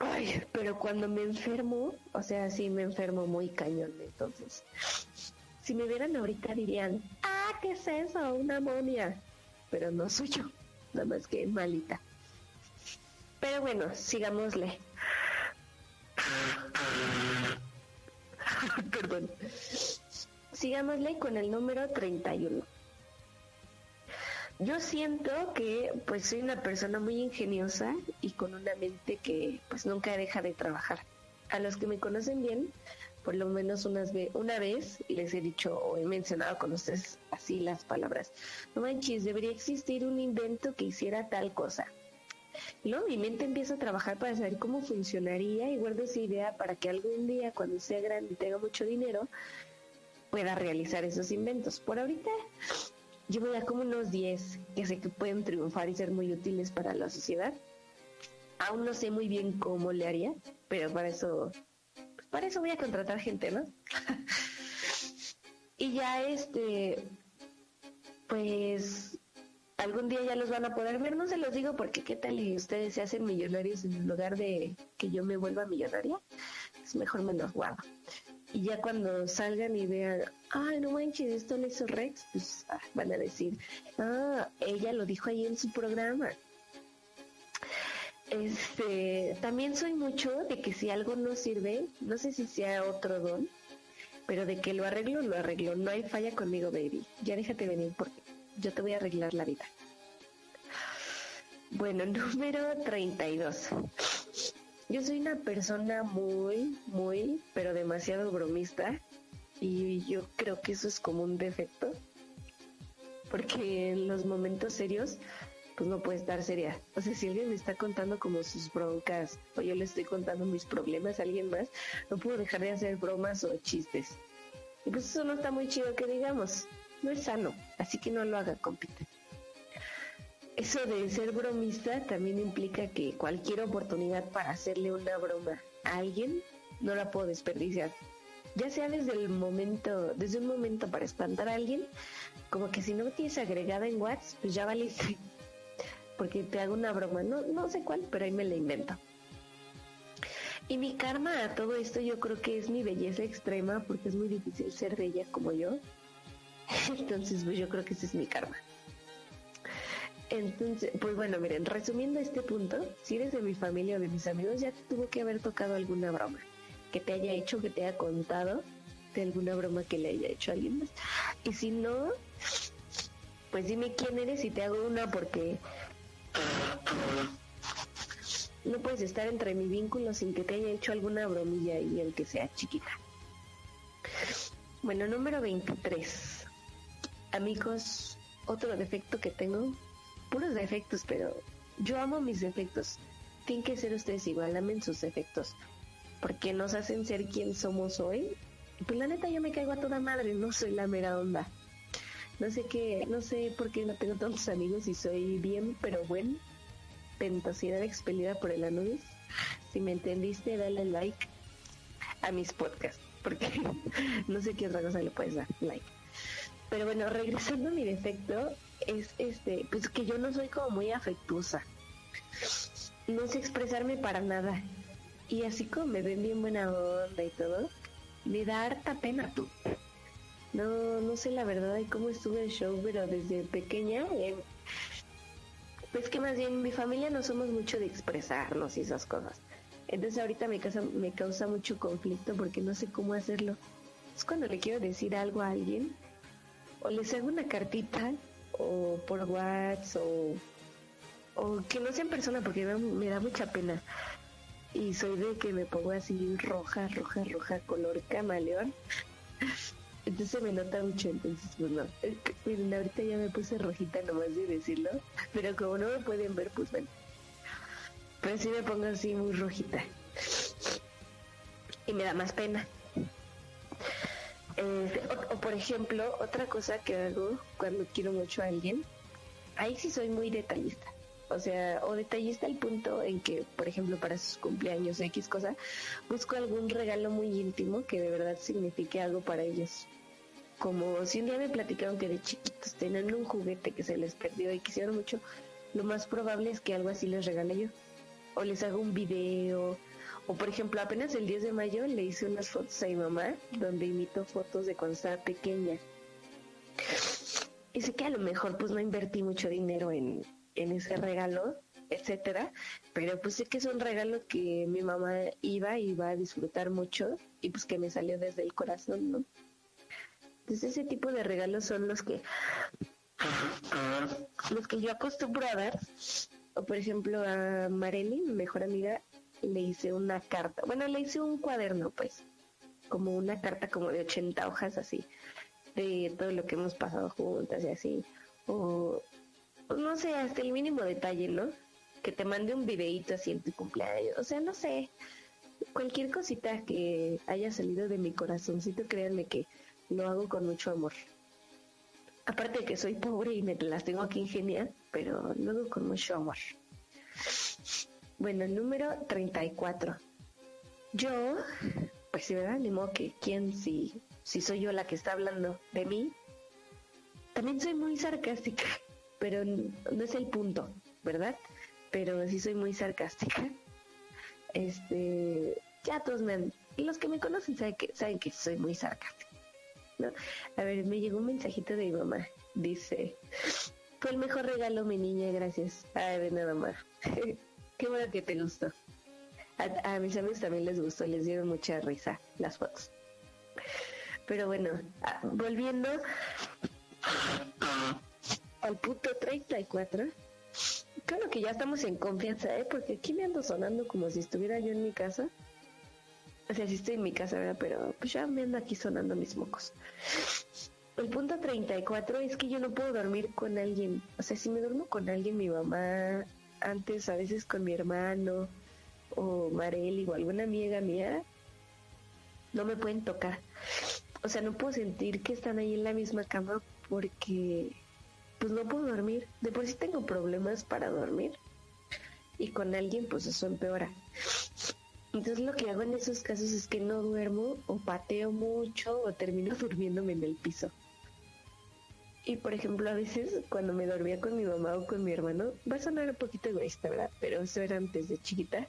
Ay, pero cuando me enfermo, o sea, sí me enfermo muy cañón. Entonces, si me vieran ahorita dirían, ah, ¿qué es eso? Una momia. Pero no soy yo, nada más que malita. Pero bueno, sigámosle. Perdón. Sigámosle con el número 31. Yo siento que pues soy una persona muy ingeniosa y con una mente que pues nunca deja de trabajar. A los que me conocen bien, por lo menos unas una vez les he dicho o he mencionado con ustedes así las palabras. No manches, debería existir un invento que hiciera tal cosa. Y luego mi mente empieza a trabajar para saber cómo funcionaría y guardo esa idea para que algún día cuando sea grande y tenga mucho dinero pueda realizar esos inventos. Por ahorita llevo ya como unos 10 que sé que pueden triunfar y ser muy útiles para la sociedad. Aún no sé muy bien cómo le haría, pero para eso, pues para eso voy a contratar gente, ¿no? y ya este, pues algún día ya los van a poder ver, no se los digo porque qué tal y ustedes se hacen millonarios en lugar de que yo me vuelva millonaria, es mejor me los guardo. Y ya cuando salgan y vean, ay, no manches, esto lo hizo Rex, pues ah, van a decir, ah, ella lo dijo ahí en su programa. Este, también soy mucho de que si algo no sirve, no sé si sea otro don, pero de que lo arreglo, lo arreglo. No hay falla conmigo, baby. Ya déjate venir porque yo te voy a arreglar la vida. Bueno, número 32. Yo soy una persona muy, muy, pero demasiado bromista y yo creo que eso es como un defecto porque en los momentos serios pues no puede estar seria. O sea, si alguien me está contando como sus broncas o yo le estoy contando mis problemas a alguien más, no puedo dejar de hacer bromas o chistes. Y pues eso no está muy chido que digamos. No es sano, así que no lo haga, compita. Eso de ser bromista también implica que cualquier oportunidad para hacerle una broma a alguien no la puedo desperdiciar. Ya sea desde el momento, desde un momento para espantar a alguien, como que si no me tienes agregada en WhatsApp, pues ya valiste. Porque te hago una broma, no, no sé cuál, pero ahí me la invento. Y mi karma a todo esto yo creo que es mi belleza extrema, porque es muy difícil ser bella como yo. Entonces, pues yo creo que ese es mi karma. Entonces, pues bueno, miren, resumiendo este punto, si eres de mi familia o de mis amigos, ya te tuvo que haber tocado alguna broma que te haya hecho, que te haya contado de alguna broma que le haya hecho a alguien más. Y si no, pues dime quién eres y te hago una porque no puedes estar entre mi vínculo sin que te haya hecho alguna bromilla y el que sea chiquita. Bueno, número 23. Amigos, otro defecto que tengo, puros defectos, pero yo amo mis defectos. Tienen que ser ustedes igual, amen sus defectos, porque nos hacen ser quien somos hoy. Pues la neta yo me caigo a toda madre, no soy la mera onda. No sé qué, no sé por qué no tengo tantos amigos y soy bien, pero buen. Pentosidad expelida por el Anubis. Si me entendiste, dale like a mis podcasts, porque no sé qué otra cosa le puedes dar, like. Pero bueno, regresando a mi defecto, es este, pues que yo no soy como muy afectuosa. No sé expresarme para nada. Y así como me ven bien buena onda y todo, me da harta pena tú. No, no sé la verdad de cómo estuvo el show, pero desde pequeña, eh, pues que más bien mi familia no somos mucho de expresarnos y esas cosas. Entonces ahorita me causa, me causa mucho conflicto porque no sé cómo hacerlo. Es cuando le quiero decir algo a alguien, o les hago una cartita, o por WhatsApp, o, o que no sea en persona porque me, da mucha pena. Y soy de que me pongo así roja, roja, roja, color camaleón. Entonces me nota mucho, entonces pues no. Miren, ahorita ya me puse rojita nomás de decirlo, pero como no me pueden ver, pues bueno. Pero sí me pongo así muy rojita. Y me da más pena. Eh, o, por ejemplo, otra cosa que hago cuando quiero mucho a alguien, ahí sí soy muy detallista. O sea, o detallista al punto en que, por ejemplo, para sus cumpleaños X cosa, busco algún regalo muy íntimo que de verdad signifique algo para ellos. Como si un día me platicaron que de chiquitos tenían un juguete que se les perdió y quisieron mucho, lo más probable es que algo así les regale yo. O les hago un video. O por ejemplo, apenas el 10 de mayo le hice unas fotos a mi mamá donde imito fotos de cuando estaba pequeña. Y sé que a lo mejor pues no invertí mucho dinero en, en ese regalo, etcétera, pero pues sé que es un regalo que mi mamá iba y va a disfrutar mucho y pues que me salió desde el corazón, ¿no? Entonces ese tipo de regalos son los que los que yo acostumbro a dar. O por ejemplo a Marely, mi mejor amiga, le hice una carta. Bueno, le hice un cuaderno, pues. Como una carta como de 80 hojas así. De todo lo que hemos pasado juntas y así. O no sé, hasta el mínimo detalle, ¿no? Que te mande un videíto así en tu cumpleaños. O sea, no sé. Cualquier cosita que haya salido de mi corazoncito, créanme que lo hago con mucho amor. Aparte de que soy pobre y me las tengo que ingeniar, pero lo hago con mucho amor. Bueno, el número 34. Yo, pues sí, ¿verdad? Ni modo que quién, si, si soy yo la que está hablando de mí. También soy muy sarcástica, pero no es el punto, ¿verdad? Pero sí soy muy sarcástica. Este, ya todos me han, los que me conocen saben que, saben que soy muy sarcástica. ¿no? A ver, me llegó un mensajito de mi mamá. Dice, fue el mejor regalo, mi niña, gracias. Ay, de nada más. Qué bueno que te gustó. A, mis amigos también les gustó, les dieron mucha risa las fotos. Pero bueno, a, volviendo al punto 34. Claro que ya estamos en confianza, ¿eh? Porque aquí me ando sonando como si estuviera yo en mi casa. O sea, sí estoy en mi casa, ¿verdad? Pero pues ya me ando aquí sonando mis mocos. El punto 34 es que yo no puedo dormir con alguien. O sea, si me duermo con alguien, mi mamá, antes a veces con mi hermano, o Marely, o alguna amiga mía, no me pueden tocar. O sea, no puedo sentir que están ahí en la misma cama porque pues no puedo dormir. De por sí tengo problemas para dormir. Y con alguien pues eso empeora. Entonces lo que hago en esos casos es que no duermo o pateo mucho o termino durmiéndome en el piso. Y por ejemplo a veces cuando me dormía con mi mamá o con mi hermano, va a sonar un poquito egoísta, ¿verdad? Pero eso era antes de chiquita,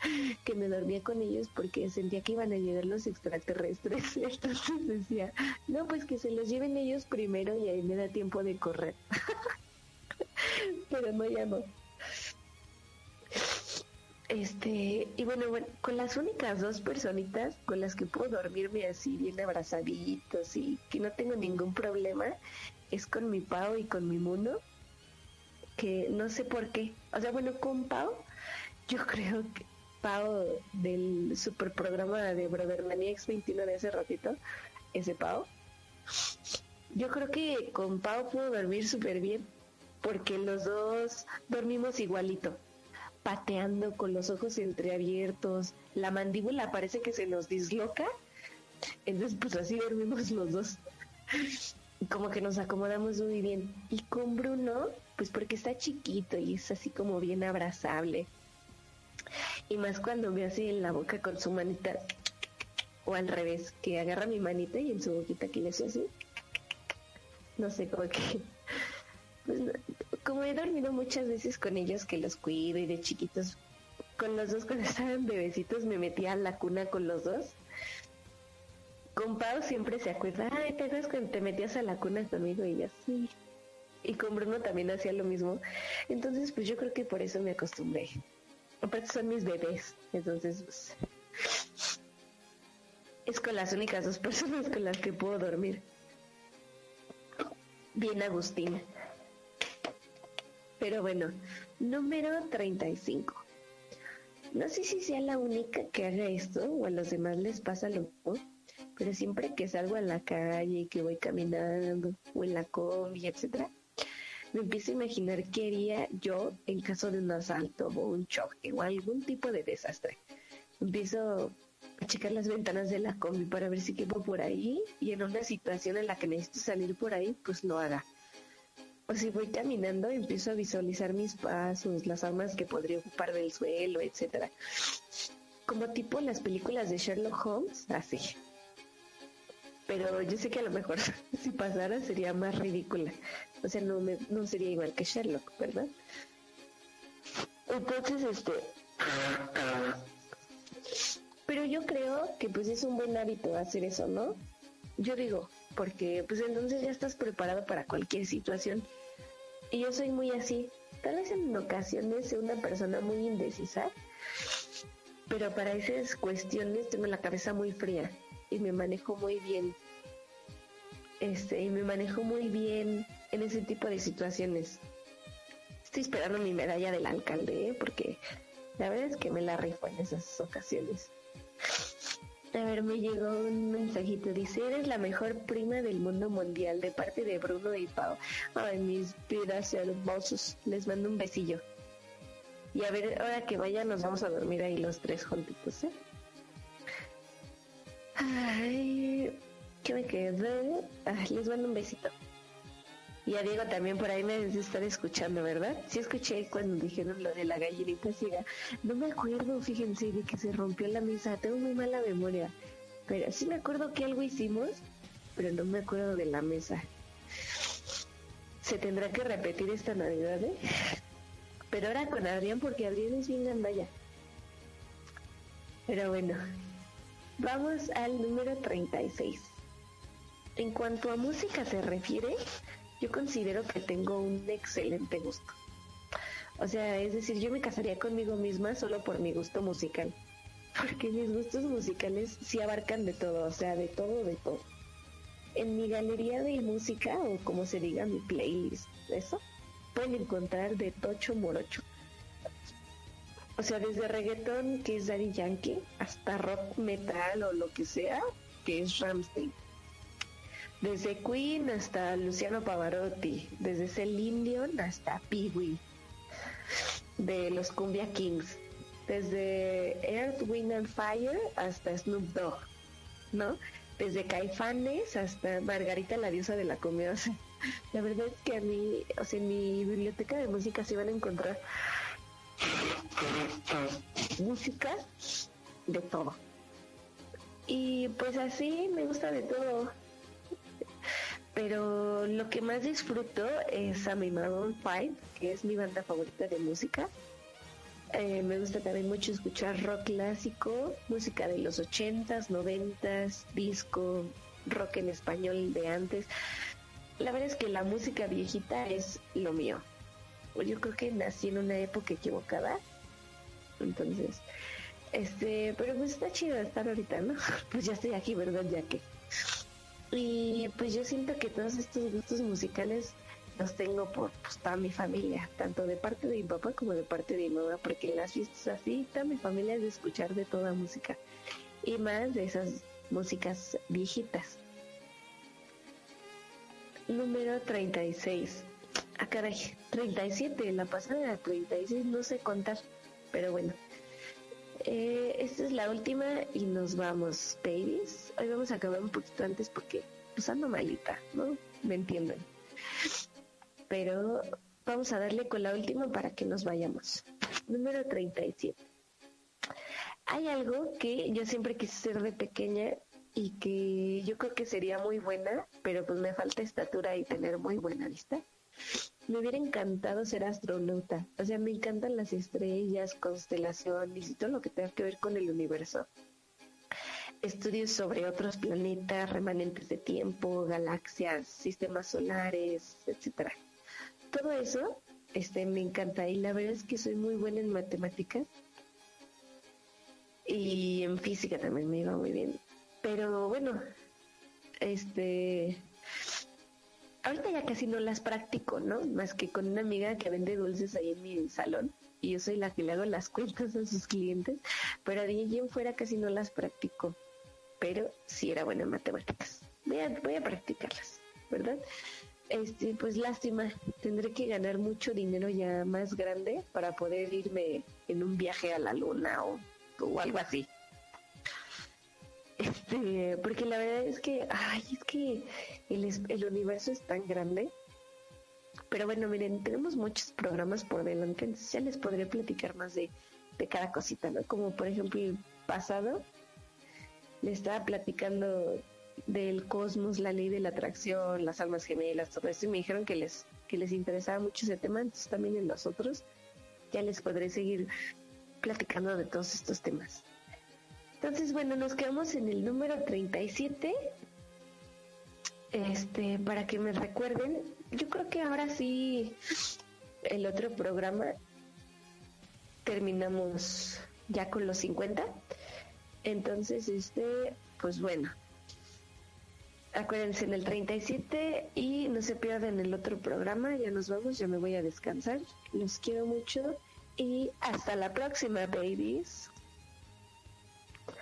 que me dormía con ellos porque sentía que iban a llegar los extraterrestres. Entonces decía, no, pues que se los lleven ellos primero y ahí me da tiempo de correr. Pero no, ya no. Este, y bueno, bueno, con las únicas dos personitas con las que puedo dormirme así bien abrazaditos y que no tengo ningún problema es con mi Pau y con mi Muno, que no sé por qué. O sea, bueno, con Pau, yo creo que Pau del super programa de Brother X 21 de hace ratito, ese Pau, yo creo que con Pau puedo dormir súper bien, porque los dos dormimos igualito pateando con los ojos entreabiertos, la mandíbula parece que se nos disloca, entonces pues así dormimos los dos. Como que nos acomodamos muy bien. Y con Bruno, pues porque está chiquito y es así como bien abrazable. Y más cuando me hace en la boca con su manita, o al revés, que agarra mi manita y en su boquita que le hace así. No sé, como que pues, como he dormido muchas veces con ellos que los cuido y de chiquitos, con los dos cuando estaban bebecitos me metía a la cuna con los dos. Con Pau siempre se acuerda, ay, ¿te acuerdas cuando te metías a la cuna conmigo? Y yo, sí. Y con Bruno también hacía lo mismo. Entonces, pues yo creo que por eso me acostumbré. Aparte son mis bebés, entonces, pues, es con las únicas dos personas con las que puedo dormir. Bien, Agustina. Pero bueno, número 35. No sé si sea la única que haga esto o a los demás les pasa lo mismo, pero siempre que salgo a la calle y que voy caminando o en la combi, etcétera, me empiezo a imaginar qué haría yo en caso de un asalto o un choque o algún tipo de desastre. Empiezo a checar las ventanas de la combi para ver si quepo por ahí y en una situación en la que necesito salir por ahí, pues lo haga. O si voy caminando, empiezo a visualizar mis pasos, las armas que podría ocupar del suelo, etcétera. Como tipo las películas de Sherlock Holmes, así. Pero yo sé que a lo mejor si pasara sería más ridícula. O sea, no, me, no sería igual que Sherlock, ¿verdad? Entonces, este... Pero yo creo que pues es un buen hábito hacer eso, ¿no? Yo digo, porque pues entonces ya estás preparado para cualquier situación. Y yo soy muy así. Tal vez en ocasiones soy una persona muy indecisa, pero para esas cuestiones tengo la cabeza muy fría y me manejo muy bien. Este, y me manejo muy bien en ese tipo de situaciones. Estoy esperando mi medalla del alcalde, ¿eh? porque la verdad es que me la rifo en esas ocasiones. A ver, me llegó un mensajito. Dice, eres la mejor prima del mundo mundial de parte de Bruno y Pau. Ay, mis vidas hermosos. Les mando un besillo. Y a ver, ahora que vaya, nos vamos a dormir ahí los tres juntitos, ¿eh? Ay, ¿qué me quedé? Les mando un besito. Y a Diego también por ahí me debe estar escuchando, ¿verdad? Sí escuché cuando dijeron lo de la gallinita ciega. No me acuerdo, fíjense, de que se rompió la mesa. Tengo muy mala memoria. Pero sí me acuerdo que algo hicimos, pero no me acuerdo de la mesa. Se tendrá que repetir esta Navidad, ¿eh? Pero ahora con Adrián, porque Adrián es bien gandalla. Pero bueno, vamos al número 36. En cuanto a música se refiere, yo considero que tengo un excelente gusto. O sea, es decir, yo me casaría conmigo misma solo por mi gusto musical. Porque mis gustos musicales sí abarcan de todo, o sea, de todo, de todo. En mi galería de música, o como se diga, mi playlist, eso, pueden encontrar de tocho morocho. O sea, desde reggaetón, que es Daddy Yankee, hasta rock metal o lo que sea, que es Ramstein desde Queen hasta Luciano Pavarotti, desde Celine Dion hasta Pee Wee, de los Cumbia Kings, desde Earth, Wind and Fire hasta Snoop Dogg, ¿no? Desde Caifanes hasta Margarita la diosa de la comida. la verdad es que a mí, o sea, en mi biblioteca de música se van a encontrar música de todo. Y pues así me gusta de todo pero lo que más disfruto es a mi Maroon 5, que es mi banda favorita de música. Eh, me gusta también mucho escuchar rock clásico, música de los 80s, 90s, disco, rock en español de antes. La verdad es que la música viejita es lo mío. Yo creo que nací en una época equivocada. Entonces, este, pero pues está chido estar ahorita, ¿no? Pues ya estoy aquí, ¿verdad? Ya que. Y pues yo siento que todos estos gustos musicales los tengo por pues, toda mi familia, tanto de parte de mi papá como de parte de mi mamá, porque las fiestas así, toda mi familia es de escuchar de toda música y más de esas músicas viejitas. Número 36. Ah, caray, 37, la pasada era 36, no sé contar, pero bueno. Eh, esta es la última y nos vamos, babies. Hoy vamos a acabar un poquito antes porque pues ando malita, ¿no? Me entienden. Pero vamos a darle con la última para que nos vayamos. Número 37. Hay algo que yo siempre quise ser de pequeña y que yo creo que sería muy buena, pero pues me falta estatura y tener muy buena vista me hubiera encantado ser astronauta. O sea, me encantan las estrellas, constelaciones y todo lo que tenga que ver con el universo. estudios sobre otros planetas, remanentes de tiempo, galaxias, sistemas solares, etcétera. Todo eso este me encanta y la verdad es que soy muy buena en matemáticas y en física también me iba muy bien. Pero bueno, este ahorita ya casi no las practico, ¿no? Más que con una amiga que vende dulces ahí en mi salón y yo soy la que le hago las cuentas a sus clientes, pero de allí fuera casi no las practico, pero sí era buena en matemáticas. Voy a, voy a practicarlas, ¿verdad? Este, pues lástima, tendré que ganar mucho dinero ya más grande para poder irme en un viaje a la luna o, o algo así. Este, porque la verdad es que, ay, es que el, el universo es tan grande. Pero bueno, miren, tenemos muchos programas por delante, entonces ya les podré platicar más de, de cada cosita, ¿no? Como por ejemplo el pasado, le estaba platicando del cosmos, la ley de la atracción, las almas gemelas, todo eso, y me dijeron que les, que les interesaba mucho ese tema, entonces también en los otros ya les podré seguir platicando de todos estos temas. Entonces, bueno, nos quedamos en el número 37. Este, para que me recuerden, yo creo que ahora sí el otro programa terminamos ya con los 50. Entonces, este, pues bueno. Acuérdense en el 37 y no se pierdan el otro programa. Ya nos vamos, ya me voy a descansar. Los quiero mucho y hasta la próxima, babies.